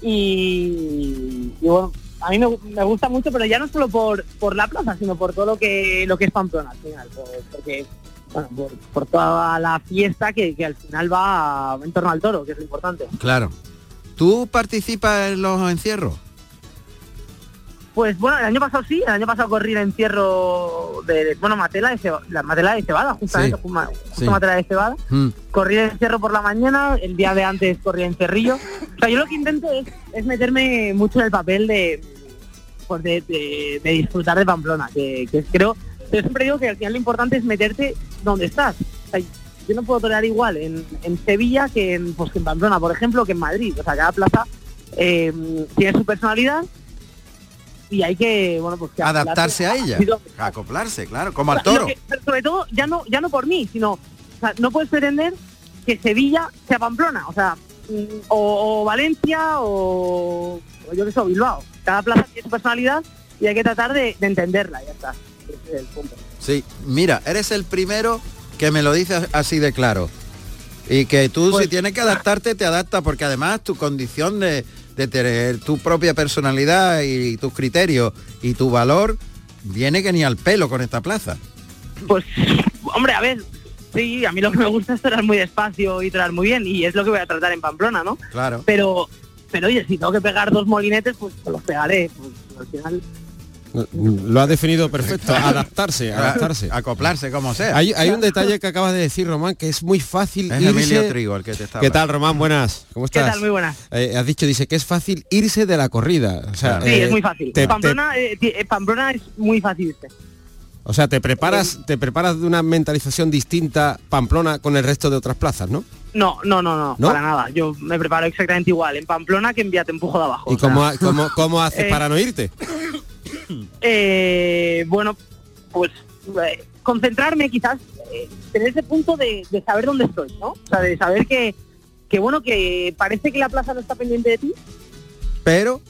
Y, y bueno, a mí me, gu- me gusta mucho, pero ya no solo por, por la plaza, sino por todo lo que lo que es Pamplona al final. por- porque, bueno, por, por toda la fiesta que, que al final va en torno al toro, que es lo importante. Claro. ¿Tú participas en los encierros? Pues bueno, el año pasado sí, el año pasado corrí el encierro de, bueno, Matela de Ceba- la Matela de Cebada, justamente, Sí, ju- justo sí. Matela de Cebada. Mm. Corrí el encierro por la mañana, el día de antes corrí en Cerrillo. O sea, yo lo que intento es, es meterme mucho en el papel de, pues de, de- de disfrutar de Pamplona, que, creo, yo siempre digo que al final lo importante es meterte donde estás. O sea, yo no puedo torear igual en, en Sevilla que en, pues, que en Pamplona, por ejemplo, que en Madrid. O sea, cada plaza eh, tiene su personalidad y hay que, bueno, pues que Adaptarse a ella. Acoplarse, claro, como al toro. que- sobre todo, ya no, ya no por mí, sino, o sea, no puedes pretender que Sevilla sea Pamplona, o sea, mm, o, o Valencia o, o yo qué sé, o Bilbao. Cada plaza tiene su personalidad y hay que tratar de, de entenderla, ya está. Ese es el punto. Sí, mira, eres el primero que me lo dice así de claro. Y que tú Pues si tienes que adaptarte, te adaptas, porque además tu condición de, de tener tu propia personalidad y tus criterios y tu valor viene que ni al pelo con esta plaza. Pues, hombre, a ver, sí, a mí lo que me gusta es torear muy despacio y torear muy bien, y es lo que voy a tratar en Pamplona, ¿no? Claro. Pero, pero oye, si tengo que pegar dos molinetes, pues, pues los pegaré. Pues, al final Lo ha definido perfecto, adaptarse, adaptarse. Acoplarse como sea. Hay, hay un detalle que acabas de decir, Román, que es muy fácil Es irse... Emilio Trigo el que te está ¿Qué tal. Román? Buenas. ¿Cómo ¿Qué estás? tal? Muy buenas. Eh, has dicho, dice que es fácil irse de la corrida. O sea, Sí, eh, es muy fácil. te- Pamplona, eh, eh, Pamplona es muy fácil. irse. o sea, te preparas, te preparas de una mentalización distinta Pamplona con el resto de otras plazas, ¿no? No, no, no, no, ¿No? para nada. Yo me preparo exactamente igual en Pamplona que en Vía Te Empujo de abajo. ¿Y sea, cómo, cómo, cómo haces eh, para no irte? eh, bueno, pues eh, concentrarme quizás, eh, tener ese punto de, de saber dónde estoy, ¿no? O sea, de saber que, que bueno, que parece que la plaza no está pendiente de ti, Pero,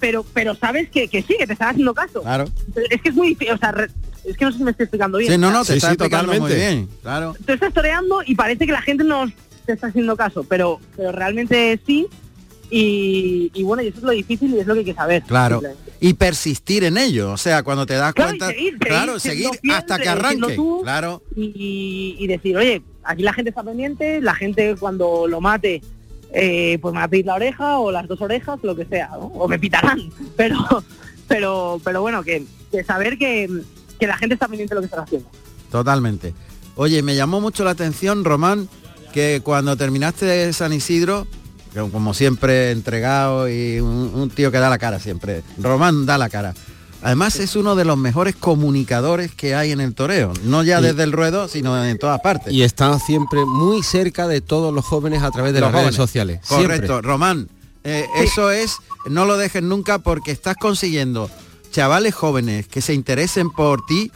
pero pero sabes que, que sí, que te están haciendo caso. claro. Es que es muy difícil, o sea, re- es que no sé si me estoy explicando bien. Sí, no, no, te está explicando muy bien. Claro. tú estás toreando y parece que la gente no te está haciendo caso, pero, pero realmente sí. Y, y bueno, y eso es lo difícil y es lo que hay que saber. Claro. Y persistir en ello. O sea, cuando te das Claro, y cuenta. seguir claro, seguir hasta que arranque. tú. Claro. Y, y decir, oye, aquí la gente está pendiente, la gente cuando lo mate, eh, pues me va a pedir la oreja o las dos orejas, lo que sea, ¿no? O me pitarán. Pero, pero, pero bueno, que, que saber que, que la gente está pendiente de lo que estás haciendo. Totalmente. Oye, me llamó mucho la atención, Román, que cuando terminaste San Isidro, como siempre entregado y un, un tío que da la cara siempre, Román da la cara. Además es uno de los mejores comunicadores que hay en el toreo, no ya Y- desde el ruedo, sino en todas partes. Y está siempre muy cerca de todos los jóvenes a través de Los las redes jóvenes. sociales. Correcto, Siempre. Román, eh, eso es, no lo dejes nunca porque estás consiguiendo chavales jóvenes que se interesen por ti,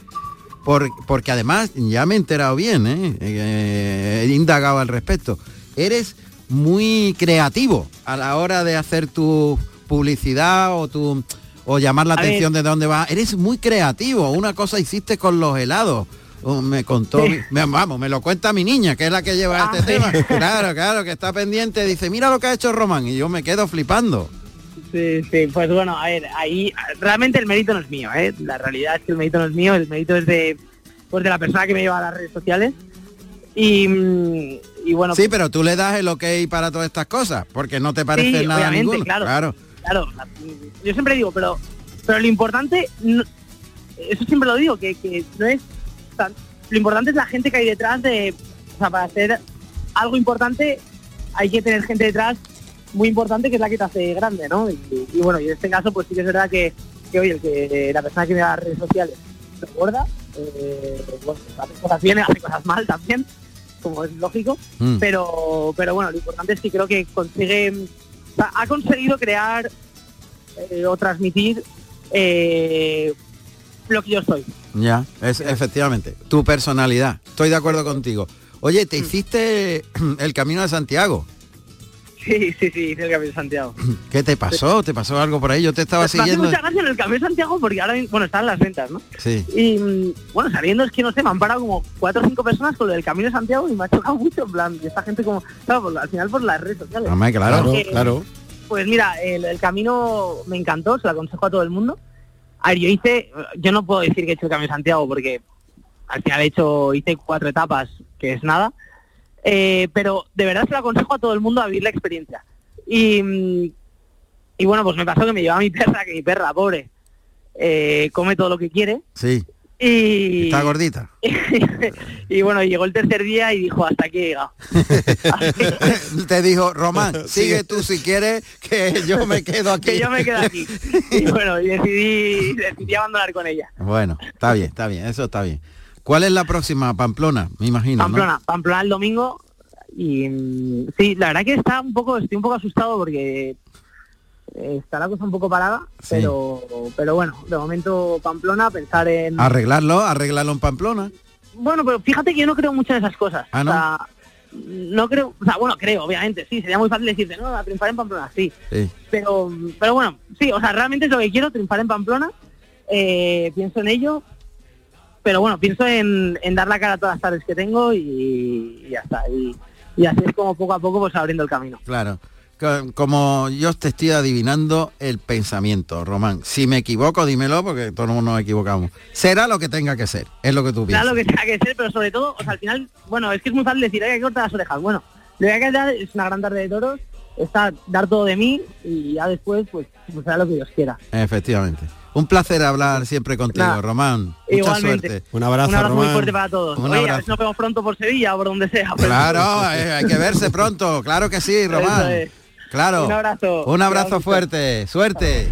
por- porque además ya me he enterado bien, ¿eh? Eh, he indagado al respecto. Eres muy creativo a la hora de hacer tu publicidad o tu o llamar la A atención ver. de dónde va. Eres muy creativo. Una cosa hiciste con los helados. Oh, me contó, Sí. me- vamos, me lo cuenta mi niña, que es la que lleva Ah, este sí. tema. Claro, claro, que está pendiente. Dice, mira lo que ha hecho Román. Y yo me quedo flipando. Sí, sí, pues bueno, a ver, ahí realmente el mérito no es mío, ¿eh? La realidad es que el mérito no es mío, el mérito es de, pues de la persona que me lleva a las redes sociales. Y, mm, y bueno, Sí, pero tú le das el ok para todas estas cosas, porque no te parece Sí, nada ninguno. claro. claro. claro, la- yo siempre digo, pero pero lo importante, no- eso siempre lo digo, que, que no es tan- lo importante es la gente que hay detrás de, o sea, para hacer algo importante hay que tener gente detrás muy importante que es la que te hace grande, ¿no? Y, y bueno, y en este caso pues sí que es verdad que, que oye, el que la persona que me da las redes sociales se gorda, eh, bueno, hace cosas bien, hace cosas mal también, como es lógico, Mm. pero pero bueno, lo importante es que creo que consigue, o sea, ha conseguido crear eh, o transmitir eh, lo que yo soy. Ya, es efectivamente. Tu personalidad. Estoy de acuerdo contigo. Oye, Mm. ¿te hiciste el camino de Santiago? Sí, sí, sí, hice el Camino de Santiago. ¿Qué te pasó? ¿Te pasó algo por ahí? Yo te estaba Me hace siguiendo. mucha gracia en el Camino de Santiago porque ahora, bueno, están las ventas, ¿no? Sí. Y mm, bueno, sabiendo es que no sé, me han parado como cuatro o cinco personas con lo del Camino de Santiago y me ha chocado mucho, en plan, y esta gente como, claro, por- al final por las redes sociales. Hombre, claro, Eh, claro. Pues mira, el, el camino me encantó, se lo aconsejo a todo el mundo. A ver, yo hice, yo no puedo decir que he hecho el Camino de Santiago porque al final he hecho, hice cuatro etapas, que es nada. Eh, pero de verdad se lo aconsejo a todo el mundo a vivir la experiencia. Y, y bueno, pues me pasó que me llevaba mi perra, que mi perra, pobre, eh, come todo lo que quiere. Sí. Y, Está gordita. y bueno, llegó el tercer día y dijo, hasta aquí he llegado. te dijo, Román, sigue tú si quieres, que yo me quedo aquí. que yo me quedo aquí. Y bueno, y decidí, decidí abandonar con ella. Bueno, está bien, está bien, eso está bien. ¿Cuál es la próxima? Pamplona, me imagino, ¿no? Pamplona, Pamplona el domingo. Y mm, sí, la verdad que está un poco, estoy un poco asustado porque eh, está la cosa un poco parada, Sí. pero pero bueno, de momento Pamplona, pensar en... Arreglarlo, arreglarlo en Pamplona. Bueno, pero fíjate que yo no creo mucho en esas cosas. Ah, ¿no? O sea, no creo, o sea, bueno, creo, obviamente, sí, sería muy fácil decirte, no, a triunfar en Pamplona, sí. Sí. Pero, pero bueno, sí, o sea, realmente es lo que quiero, triunfar en Pamplona. Eh, pienso en ello, pero bueno, pienso en, en dar la cara a todas las tardes que tengo y, y ya está. Y, y así es como poco a poco pues abriendo el camino. Claro. Co- Como yo te estoy adivinando el pensamiento, Román. Si me equivoco, dímelo, porque todos nos equivocamos. Será lo que tenga que ser, es lo que tú Será piensas. lo que tenga que ser, pero sobre todo, o sea, al final, bueno, es que es muy fácil decir, hay que cortar las orejas. Bueno, lo que hay que dar es una gran tarde de toros, está dar todo de mí y ya después, pues, pues será lo que Dios quiera. Efectivamente. Un placer hablar siempre contigo, Nada. Román. Mucha Igualmente. suerte. Un abrazo, Un abrazo muy Román. fuerte para todos. Un Oye, a ver si nos vemos pronto por Sevilla o por donde sea. Claro, eh, hay que verse pronto, claro que sí, Román. Es. Claro. Un abrazo. Un abrazo fuerte. Suerte.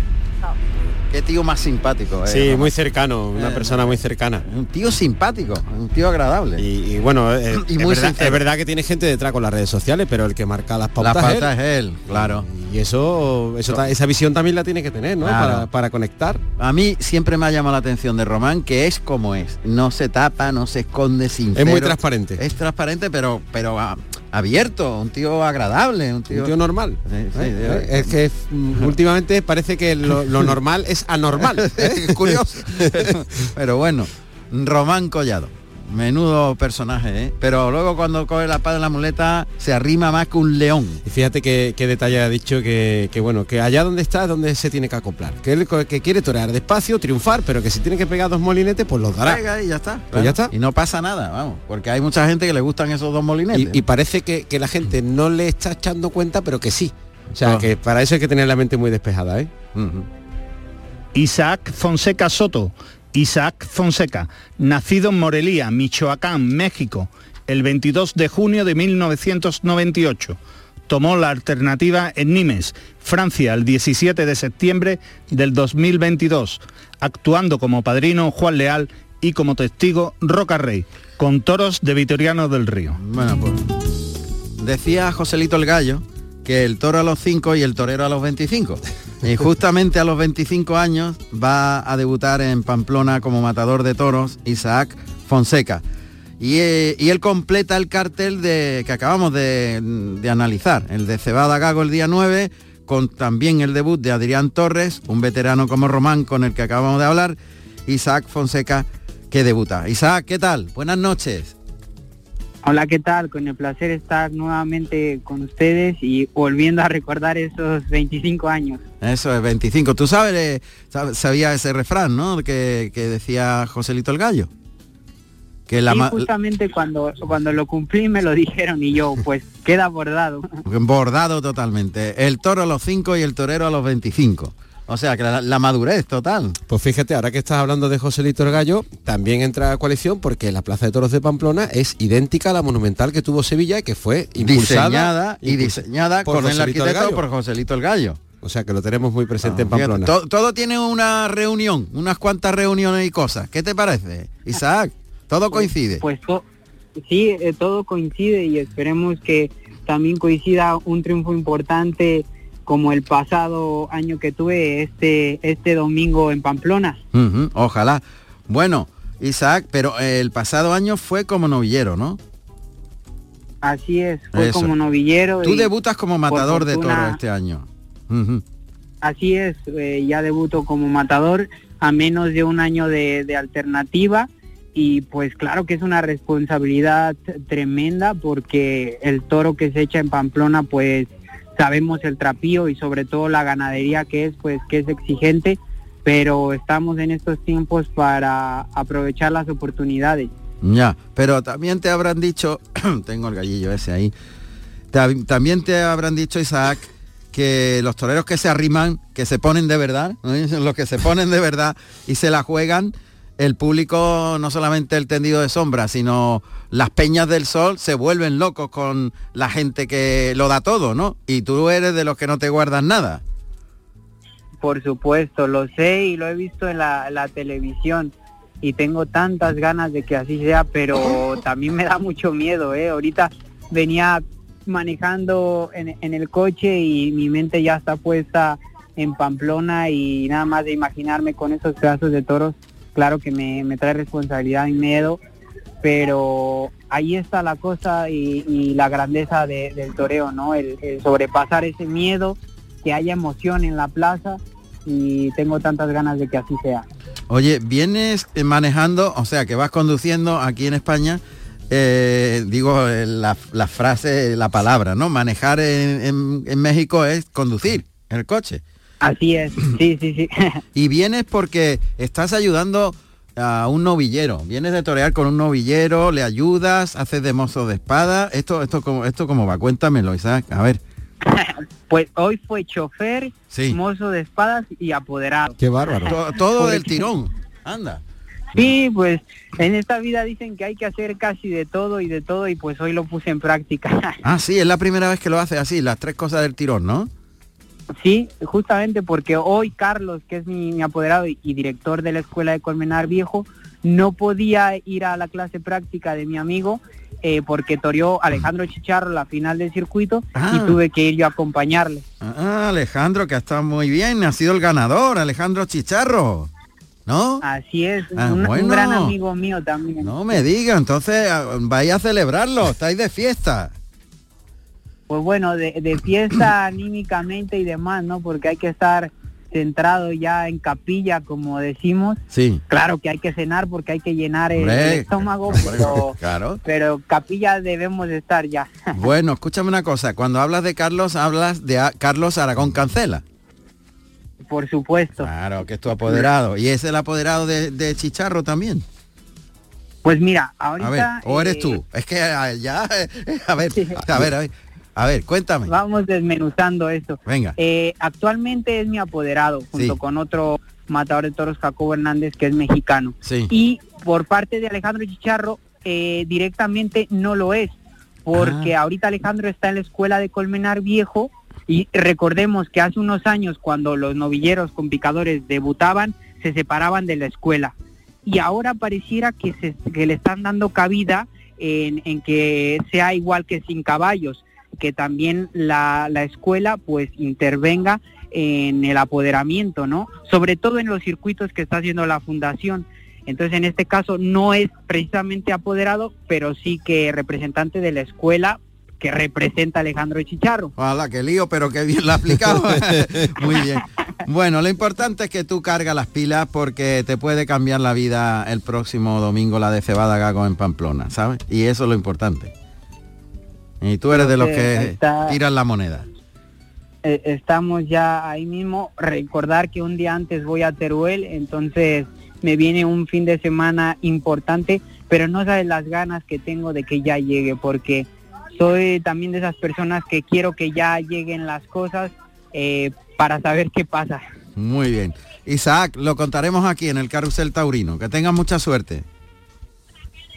Qué tío más simpático. eh, Sí, muy cercano, una Eh, persona muy cercana. Un tío simpático, un tío agradable. Y, y bueno, eh, Y es, muy verdad, es verdad que tiene gente detrás con las redes sociales, pero el que marca las pautas, La es él. es él, claro. Y eso, eso esa visión también la tiene que tener, ¿no? Claro. Para, para conectar. A mí siempre me ha llamado la atención de Román que es como es. No se tapa, no se esconde sin Es muy transparente. Es transparente, pero pero ah, abierto, un tío agradable, un tío, Un tío normal. Sí, sí, Es que mm, últimamente parece que lo, lo normal es anormal. ¿eh? es curioso. pero bueno, Román Collado. Menudo personaje, ¿eh? Pero luego cuando coge la espada en la muleta se arrima más que un león. Y fíjate qué, qué detalle ha dicho que, que, bueno, que allá donde está es donde se tiene que acoplar. Que él que quiere torear despacio, triunfar, pero que si tiene que pegar dos molinetes, pues los dará. Pega y ya está. Pues ya está. Y no pasa nada, vamos. Porque hay mucha gente que le gustan esos dos molinetes. Y, y parece que, que la gente no le está echando cuenta, pero que sí. O sea, que para eso hay que tener la mente muy despejada, ¿eh? Isaac Fonseca Soto. Isaac Fonseca, nacido en Morelia, Michoacán, México, el 22 de junio de 1998. Tomó la alternativa en Nimes, Francia, el 17 de septiembre del 2022, actuando como padrino Juan Leal y como testigo Roca Rey, con toros de Vitoriano del Río. Pues decía Joselito el Gallo que el toro a los 5 y el torero a los 25. Y justamente a los 25 años va a debutar en Pamplona como matador de toros Isaac Fonseca. Y, eh, y él completa el cartel de, que acabamos de, de analizar, el de Cebada Gago el día 9, con también el debut de Adrián Torres, un veterano como Román con el que acabamos de hablar, Isaac Fonseca que debuta. Isaac, ¿qué tal? Buenas noches. Hola, ¿qué tal? Con el placer estar nuevamente con ustedes y volviendo a recordar esos 25 años. Eso es 25. Tú sabes, eh, sab- sabía ese refrán, ¿no? Que, que decía Joselito el Gallo. Que la ma- justamente cuando, cuando lo cumplí me lo dijeron y yo, pues queda bordado. bordado totalmente. El toro a los 5 y el torero a los 25. O sea, que la, la madurez total. Pues fíjate, ahora que estás hablando de Joselito el Gallo, también entra a coalición porque la Plaza de Toros de Pamplona es idéntica a la monumental que tuvo Sevilla y que fue impulsada diseñada y diseñada por con el arquitecto por Joselito el Gallo. O sea que lo tenemos muy presente en Fíjate, Pamplona. to- todo tiene una reunión, unas cuantas reuniones y cosas. ¿Qué te parece, Isaac? Todo coincide. Pues to- sí, eh, todo coincide y esperemos que también coincida un triunfo importante como el pasado año que tuve este este domingo en Pamplona. Ojalá. Bueno, Isaac, pero el pasado año fue como novillero, ¿no? Así es, fue Eso. como novillero. Tú y debutas como matador de toro este año. Así es, eh, ya debuto como matador a menos de un año de, de alternativa y pues claro que es una responsabilidad tremenda porque el toro que se echa en Pamplona pues sabemos el trapío y sobre todo la ganadería que es pues que es exigente pero estamos en estos tiempos para aprovechar las oportunidades. Ya, pero también te habrán dicho, tengo el gallillo ese ahí, ta- también te habrán dicho, Isaac, que los toreros que se arriman, que se ponen de verdad, ¿no? los que se ponen de verdad y se la juegan, el público, no solamente el tendido de sombra, sino las peñas del sol se vuelven locos con la gente que lo da todo, ¿no? Y tú eres de los que no te guardas nada. Por supuesto, lo sé y lo he visto en la, la televisión y tengo tantas ganas de que así sea, pero también me da mucho miedo, ¿eh? Ahorita venía manejando en, en el coche y mi mente ya está puesta en Pamplona y nada más de imaginarme con esos pedazos de toros, claro que me, me trae responsabilidad y miedo, pero ahí está la cosa y, la grandeza de- del toreo, ¿no? El, sobrepasar ese miedo, que haya emoción en la plaza y tengo tantas ganas de que así sea. Oye, vienes eh, manejando, o sea, que vas conduciendo aquí en España, eh, digo eh, la, la frase, la palabra, ¿no? Manejar en- en México es conducir el coche. Así es, sí, sí, sí. Y vienes porque estás ayudando a un novillero. Vienes de torear con un novillero, le ayudas, haces de mozo de espada. Esto, esto, como, esto cómo va, cuéntamelo, Isaac. A ver. Pues hoy fue chofer, Sí. mozo de espadas y apoderado. Qué bárbaro. To- todo Porque- del tirón. Anda. Sí, pues en esta vida dicen que hay que hacer casi de todo y de todo y pues hoy lo puse en práctica. Ah, sí, es la primera vez que lo hace así, las tres cosas del tirón, ¿no? Sí, justamente porque hoy Carlos, que es mi, mi apoderado y, y director de la escuela de Colmenar Viejo, no podía ir a la clase práctica de mi amigo eh, porque toreó Alejandro Chicharro la final del circuito Ah. y tuve que ir yo a acompañarle. Ah, Alejandro, que ha estado muy bien, ha sido el ganador, Alejandro Chicharro. ¿No? Así es, Ah, un, un gran amigo mío también. No me diga, entonces ah, vaya a celebrarlo, estáis de fiesta. Pues bueno, de, de fiesta anímicamente y demás, ¿no? Porque hay que estar centrado ya en capilla, como decimos. Sí. Claro que hay que cenar porque hay que llenar el, estómago, pero, Claro. pero capilla debemos de estar ya. Bueno, escúchame una cosa, cuando hablas de Carlos, hablas de a- Carlos Aragón Cancela. Por supuesto. Claro, que es tu apoderado. ¿Y es el apoderado de, de Chicharro también? Pues mira, A ahorita... ver, ¿o eres eh, tú? Es que ah, ya, a ver, a ver, a ver, a ver, cuéntame. Vamos desmenuzando esto. Venga. Eh, actualmente es mi apoderado, junto Sí. con otro matador de toros, Jacobo Hernández, que es mexicano. Sí. Y por parte de Alejandro Chicharro, eh, directamente no lo es, porque Ah. ahorita Alejandro está en la escuela de Colmenar Viejo y recordemos que hace unos años cuando los novilleros con picadores debutaban, se separaban de la escuela. Y ahora pareciera que, se, que le están dando cabida en, en que sea igual que sin caballos, que también la, la escuela pues intervenga en el apoderamiento, ¿no? Sobre todo en los circuitos que está haciendo la fundación. Entonces, en este caso no es precisamente apoderado, pero sí que representante de la escuela que representa a Alejandro Chicharro. Hola, qué lío, pero qué bien lo ha aplicado. Muy bien. Bueno, lo importante es que tú cargas las pilas porque te puede cambiar la vida el próximo domingo la de Cebada Gago en Pamplona, ¿sabes? Y eso es lo importante. Y tú eres de los que Está- tiran la moneda. Eh, estamos ya ahí mismo. Recordar que un día antes voy a Teruel, entonces me viene un fin de semana importante, pero no sabes las ganas que tengo de que ya llegue, porque soy también de esas personas que quiero que ya lleguen las cosas eh, para saber qué pasa. Muy bien. Isaac, lo contaremos aquí en el Carrusel Taurino. Que tengas mucha suerte.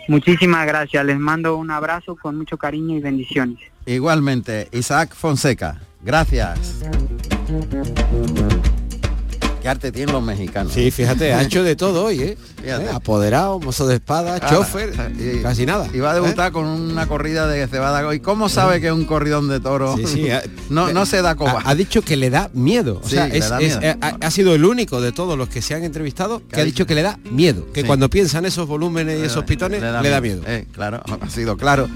Muchísimas gracias, les mando un abrazo con mucho cariño y bendiciones. Igualmente, Isaac Fonseca. Gracias. Qué arte tienen los mexicanos. Sí, fíjate, ha hecho de todo hoy, ¿eh? ¿Eh? Apoderado, mozo de espada, chofer, y- casi nada. Y va a debutar con una corrida de cebada. ¿Y cómo sabe que es un corridón de toro? Sí, sí, ha- no, no se da coba. Ha, ha dicho que le da miedo. O Sí, sea, le es- da es- miedo. eh, ha, ha sido el único de todos los que se han entrevistado que ha dicho que le da miedo. Que cuando piensa en esos volúmenes y esos pitones, le da, miedo. Eh, claro, ha sido claro.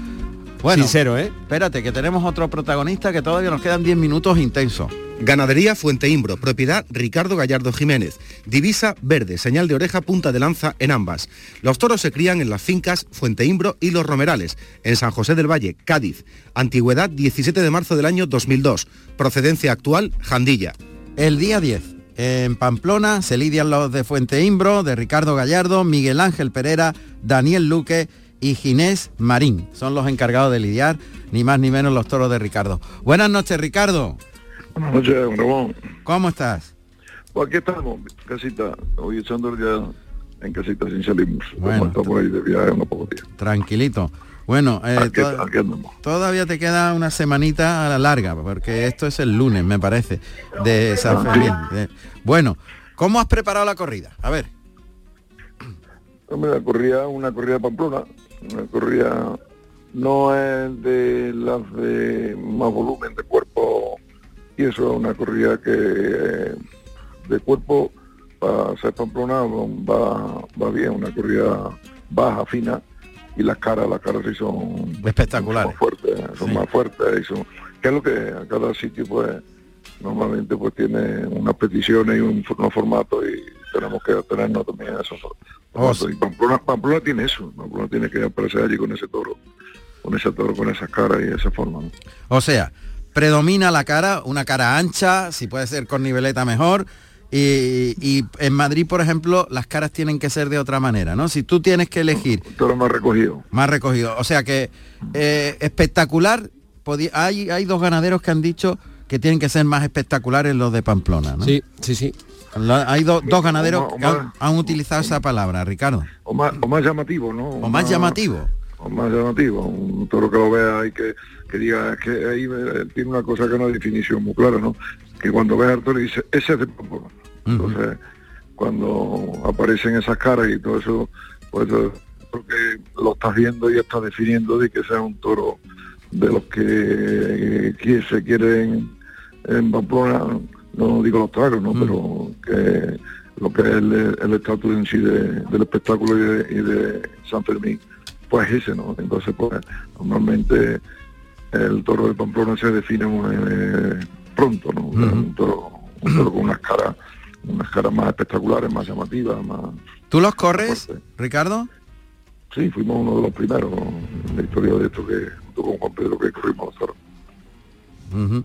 Bueno, Sincero, ¿eh? Espérate, que tenemos otro protagonista que todavía nos quedan 10 minutos intensos. Ganadería Fuente Imbro, propiedad Ricardo Gallardo Jiménez. Divisa verde, señal de oreja, punta de lanza en ambas. Los toros se crían en las fincas Fuente Imbro y Los Romerales, en San José del Valle, Cádiz. Antigüedad 17 de marzo del año 2002. Procedencia actual, Jandilla. El día 10, en Pamplona, se lidian los de Fuente Imbro, de Ricardo Gallardo, Miguel Ángel Pereira, Daniel Luque y Ginés Marín. Son los encargados de lidiar, ni más ni menos los toros de Ricardo. Buenas noches, Ricardo. Buenas noches, don Ramón. ¿Cómo estás? Pues aquí estamos, casita, hoy echando el día en casita sin salimos. Bueno. Ahí de viaje unos pocos días. Tranquilito. Bueno, eh, Aquí, to- aquí andamos. todavía te queda una semanita a la larga, porque esto es el lunes, me parece, de San. De- Bueno, ¿cómo has preparado la corrida? A ver. La corrida, una corrida Pamplona, una corrida no es de las de más volumen de cuerpo y eso es una corrida que eh, de cuerpo para ser Pamplona va, va bien, una corrida baja, fina y las caras, las caras sí son espectaculares, son más fuertes, son más fuertes y son, que es lo que a cada sitio pues normalmente pues tiene unas peticiones y un, unos formatos y tenemos que atenernos también a esos formatos. y Pamplona, Pamplona tiene eso, Pamplona tiene que aparecer allí con ese toro, con ese toro, con esas caras y esa forma. ¿no? O sea, predomina la cara, una cara ancha, si puede ser con niveleta mejor. Y, y en Madrid, por ejemplo, las caras tienen que ser de otra manera, ¿no? Si tú tienes que elegir... Toro más recogido. Más recogido. O sea que eh, espectacular, hay, hay dos ganaderos que han dicho que tienen que ser más espectaculares los de Pamplona, ¿no? Sí, sí, sí. La- hay do- dos ganaderos O más- o que han, utilizado esa palabra, Ricardo. O más, o más llamativo, ¿no? O más llamativo. O más llamativo, un toro que lo vea y que, que diga, que ahí eh, tiene una cosa que no hay definición muy clara, ¿no? Que cuando ves toro y dice, ese es de Pamplona. Entonces, cuando aparecen esas caras y todo eso, pues porque lo estás viendo y estás definiendo de que sea un toro de los que, eh, que se quieren en Pamplona, no digo los tragos, ¿no? Pero que lo que es el, el estatus en sí de- del espectáculo y de, y de San Fermín, pues ese, ¿no? Entonces, pues normalmente el toro de Pamplona se define eh, pronto, ¿no? O sea, un, toro, un toro con unas caras unas caras más espectaculares, más llamativas, más... ¿Tú los corres, Ricardo? Sí, fuimos uno de los primeros en la historia de esto que junto con Juan Pedro que corrimos los toros.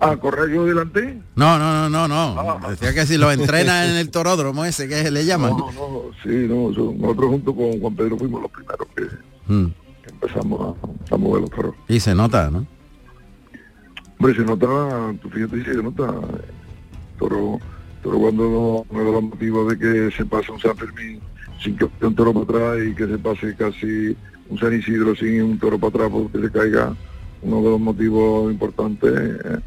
Ah, ¿correr yo delante? No, no, no, no, no. Decía que si lo entrena en el toródromo ese que le llaman. No, no, sí, no, yo- nosotros junto con Juan Pedro fuimos los primeros que, Mm. que empezamos a, a mover los toros. Y se nota, ¿no? Hombre, se nota, tú fíjate, se nota. Toro, toro cuando no, no da los motivos de que se pase un San Fermín sin que un toro para atrás y que se pase casi un San Isidro sin un toro para atrás porque se caiga uno de los motivos importantes eh,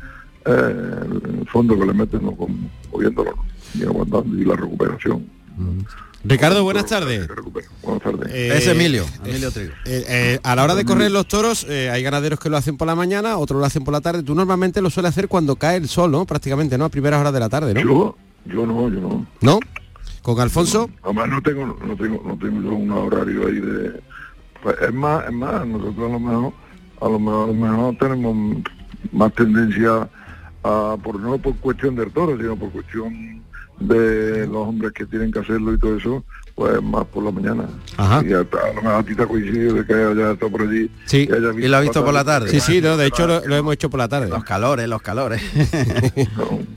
eh, el fondo que le meten ¿no? Con- moviéndolo ¿no? y aguantando y la recuperación. Ricardo, buenas tardes. Buenas tardes. Eh, Es Emilio, eh, Emilio Trigo. eh, eh, a la hora de correr los toros, eh, hay ganaderos que lo hacen por la mañana, otros lo hacen por la tarde. Tú normalmente lo sueles hacer cuando cae el sol, ¿no? Prácticamente, ¿no? A primeras horas de la tarde, ¿no? Yo, yo no, yo no. ¿No? ¿Con Alfonso? Además no tengo, no tengo, no tengo yo un horario ahí de. pues, es más, es más, nosotros a lo mejor, a lo mejor, a lo mejor tenemos más tendencia a, por no por cuestión del toro, sino por cuestión de los hombres que tienen que hacerlo y todo eso, pues más por la mañana. Ajá. Y a, a lo mejor a ti te ha coincidido de que haya estado por allí. Sí. Y lo ha visto por la tarde. Sí, sí, no, de hecho lo, lo hemos hecho por la tarde. Los calores, los calores.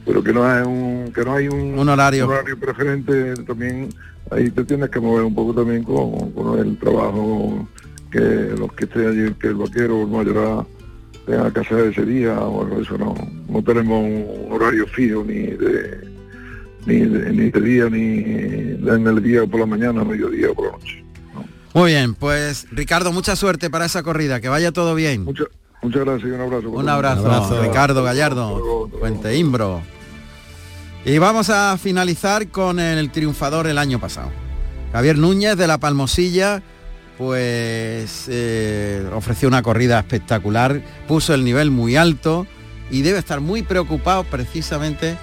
pero que no es un que no hay un, Un horario. preferente también ahí te tienes que mover un poco también con, con el trabajo que los que estén allí que el vaquero o el mayoral tenga que hacer ese día o algo eso no no tenemos un horario fijo ni de ni de, ni de día ni en el día por la mañana mediodía o por la noche Muy bien, pues Ricardo, mucha suerte para esa corrida, que vaya todo bien. muchas muchas gracias y un abrazo Un abrazo, Ricardo Gallardo, Fuente Imbro. Y vamos a finalizar con el triunfador el año pasado. Javier Núñez de la Palmosilla, pues eh, ofreció una corrida espectacular, puso el nivel muy alto y debe estar muy preocupado precisamente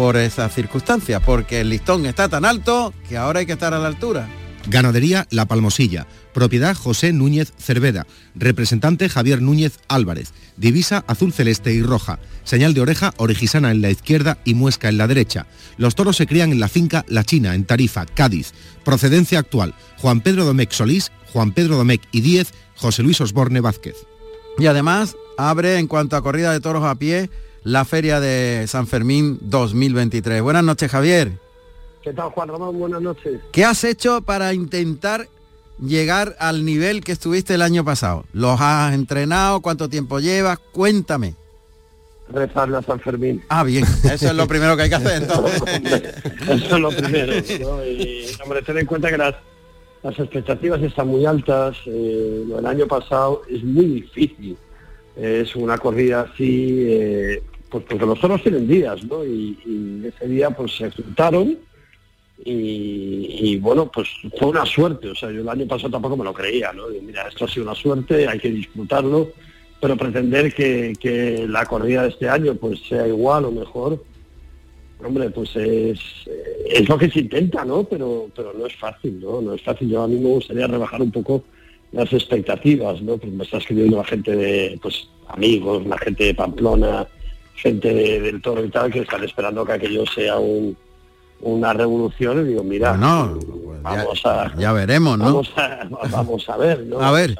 por esas circunstancias, porque el listón está tan alto que ahora hay que estar a la altura. Ganadería La Palmosilla. Propiedad José Núñez Cerveda. Representante Javier Núñez Álvarez. Divisa azul celeste y roja. Señal de oreja origisana en la izquierda y muesca en la derecha. Los toros se crían en la finca La China, en Tarifa, Cádiz. Procedencia actual. Juan Pedro Domecq Solís, Juan Pedro Domecq y Díez, José Luis Osborne Vázquez. Y además abre en cuanto a corrida de toros a pie la feria de San Fermín 2023. Buenas noches, Javier. ¿Qué tal, Juan Ramón? Buenas noches. ¿Qué has hecho para intentar llegar al nivel que estuviste el año pasado? ¿Los has entrenado? ¿Cuánto tiempo llevas? Cuéntame. Rezarle a San Fermín. Ah, bien. Eso es lo primero que hay que hacer entonces. Eso es lo primero. ¿no? Y, hombre, ten en cuenta que las, las expectativas están muy altas. eh, del año pasado es muy difícil. Es una corrida así, eh, pues porque los toros tienen días, ¿no? Y, y ese día pues se juntaron y, bueno, pues fue una suerte. O sea, yo el año pasado tampoco me lo creía, ¿no? Mira, esto ha sido una suerte, hay que disfrutarlo, pero pretender que, que la corrida de este año pues sea igual o mejor, hombre, pues es, es lo que se intenta, ¿no? Pero, pero no es fácil, ¿no? No es fácil. Yo a mí me gustaría rebajar un poco las expectativas, ¿no? Porque me está escribiendo la gente de, pues, amigos, la gente de Pamplona, gente de- del toro y tal, que están esperando que aquello sea un, una revolución. Y digo, mira, No, vamos a... ya veremos, ¿no? Vamos a, vamos a ver, ¿no? A ver,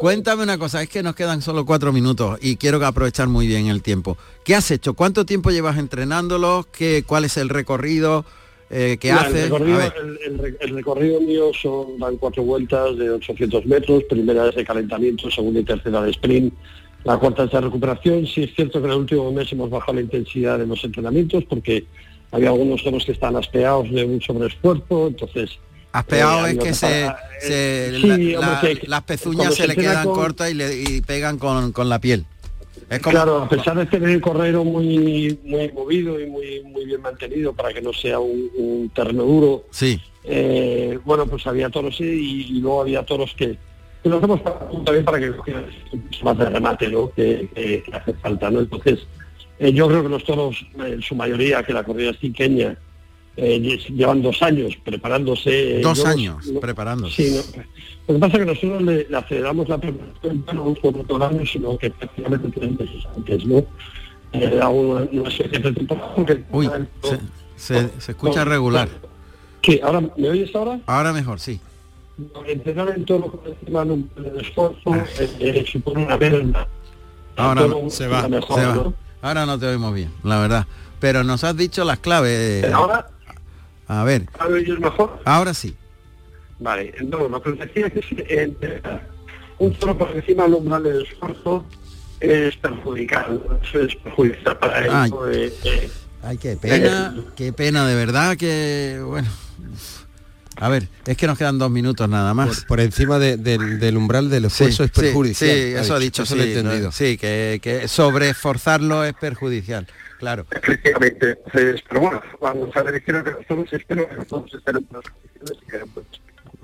cuéntame una cosa, es que nos quedan solo cuatro minutos y quiero aprovechar muy bien el tiempo. ¿Qué has hecho? ¿Cuánto tiempo llevas entrenándolos? ¿Qué, ¿Cuál es el recorrido eh, que Mira, haces? El recorrido, el- el mío son dan cuatro vueltas de 800 metros, primera es de calentamiento, segunda y tercera de sprint, la cuarta es de recuperación. Sí es cierto que en el último mes hemos bajado la intensidad de los entrenamientos porque había algunos toros que están aspeados de un sobreesfuerzo, entonces... aspeado eh, es que se, para- se- sí, la- hombre, la- que- las pezuñas se se le quedan con- cortas y, le, y pegan con, con la piel. Es como, Claro, a pesar de tener el correro muy muy movido y muy muy bien mantenido para que no sea un, un terreno duro, sí. eh, bueno, pues había toros y, y luego había toros que, que los hemos también para que más de remate, ¿no? Que, que- que hace falta, ¿no? Entonces, eh, yo creo que los toros, en su mayoría, que la corrida es pequeña, eh, lle- llevan dos años preparándose. eh, Dos yo años no- preparándose. Sí, no, lo que pasa es que nosotros le, le aceleramos la preparación no un solo todo el año, sino que prácticamente tres meses antes, ¿no? Eh, una, una porque- Uy, se, se- se escucha regular. Sí, ahora, ¿me oyes ahora? Ahora mejor, sí. Entrenar en toro por encima de un esfuerzo eh, eh, supone una merma. Ahora no, se va, mejor, se va. ¿no? Ahora no te oímos bien, la verdad. Pero nos has dicho las claves. Ahora, A ver, ¿ahora mejor? sí. Vale, entonces lo que decía es que eh, un toro por encima del umbral del esfuerzo es perjudicial, ¿no? Eso es perjudicial para él. Ay. ¿no? Eh, eh, Ay, qué pena, qué pena de verdad que, bueno. A ver, es que nos quedan dos minutos nada más. Por, por encima de- del, del umbral del esfuerzo es sí, perjudicial. Sí, eso ha dicho, eso sí, lo he no, entendido. sí, que, que sobreesforzarlo es perjudicial, claro. Efectivamente, entonces, pero bueno, vamos a ver, creo que nosotros espero que nosotros estén en buenas condiciones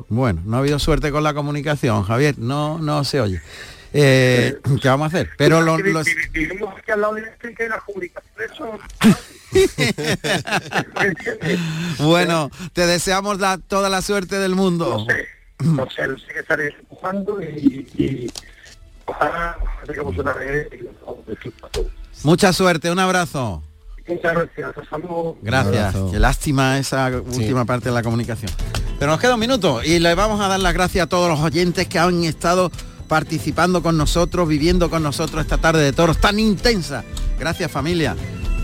Bueno, no ha habido suerte con la comunicación, Javier, no, no se oye. Eh, ¿Qué vamos a hacer? Pero los... este las son... Bueno, te deseamos la- toda la suerte del mundo. No sé, sé que estaré empujando y, y ojalá, ojalá tengamos una red y Mucha suerte, un abrazo. Muchas gracias, luego. Gracias. Qué lástima esa última parte de la comunicación. Pero nos queda un minuto y le vamos a dar las gracias a todos los oyentes que han estado participando con nosotros, viviendo con nosotros esta tarde de toros tan intensa. Gracias familia.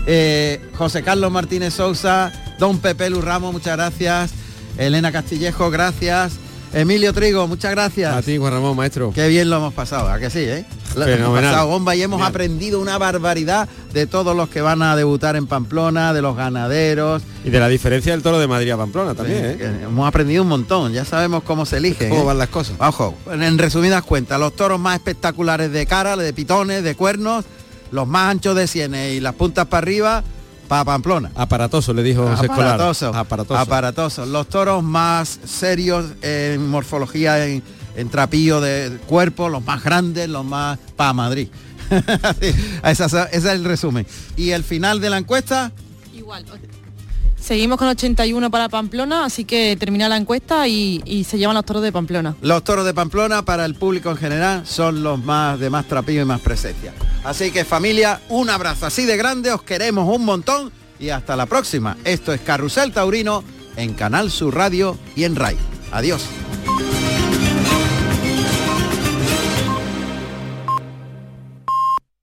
Eh, José Carlos Martínez Sousa, Don Pepe Lu Ramos, muchas gracias. Elena Castillejo, gracias. Emilio Trigo, muchas gracias. A ti, Juan Ramón, maestro. Qué bien lo hemos pasado, ¿a que sí, eh? Lo hemos pasado bomba y hemos aprendido una barbaridad de todos los que van a debutar en Pamplona, de los ganaderos. Y de la diferencia del toro de Madrid a Pamplona también, Sí, ¿eh? hemos aprendido un montón, ya sabemos cómo se eligen. ¿Cómo ¿eh? van las cosas? Ojo, en resumidas cuentas, los toros más espectaculares de cara, de pitones, de cuernos, los más anchos de sienes y las puntas para arriba, para Pamplona. Aparatoso, le dijo José Escolar. Aparatoso, Aparatoso. aparatoso. Los toros más serios en morfología, en, en trapillo de cuerpo, los más grandes, los más para Madrid. ese, ese es el resumen. Y el final de la encuesta, Igual. Seguimos con 81 para Pamplona, así que termina la encuesta y, se llevan los toros de Pamplona. los toros de Pamplona para el público en general son los más de más trapillo y más presencia. Así que familia, un abrazo así de grande, os queremos un montón y hasta la próxima. Esto es Carrusel Taurino en Canal Sur Radio y en RAI. Adiós.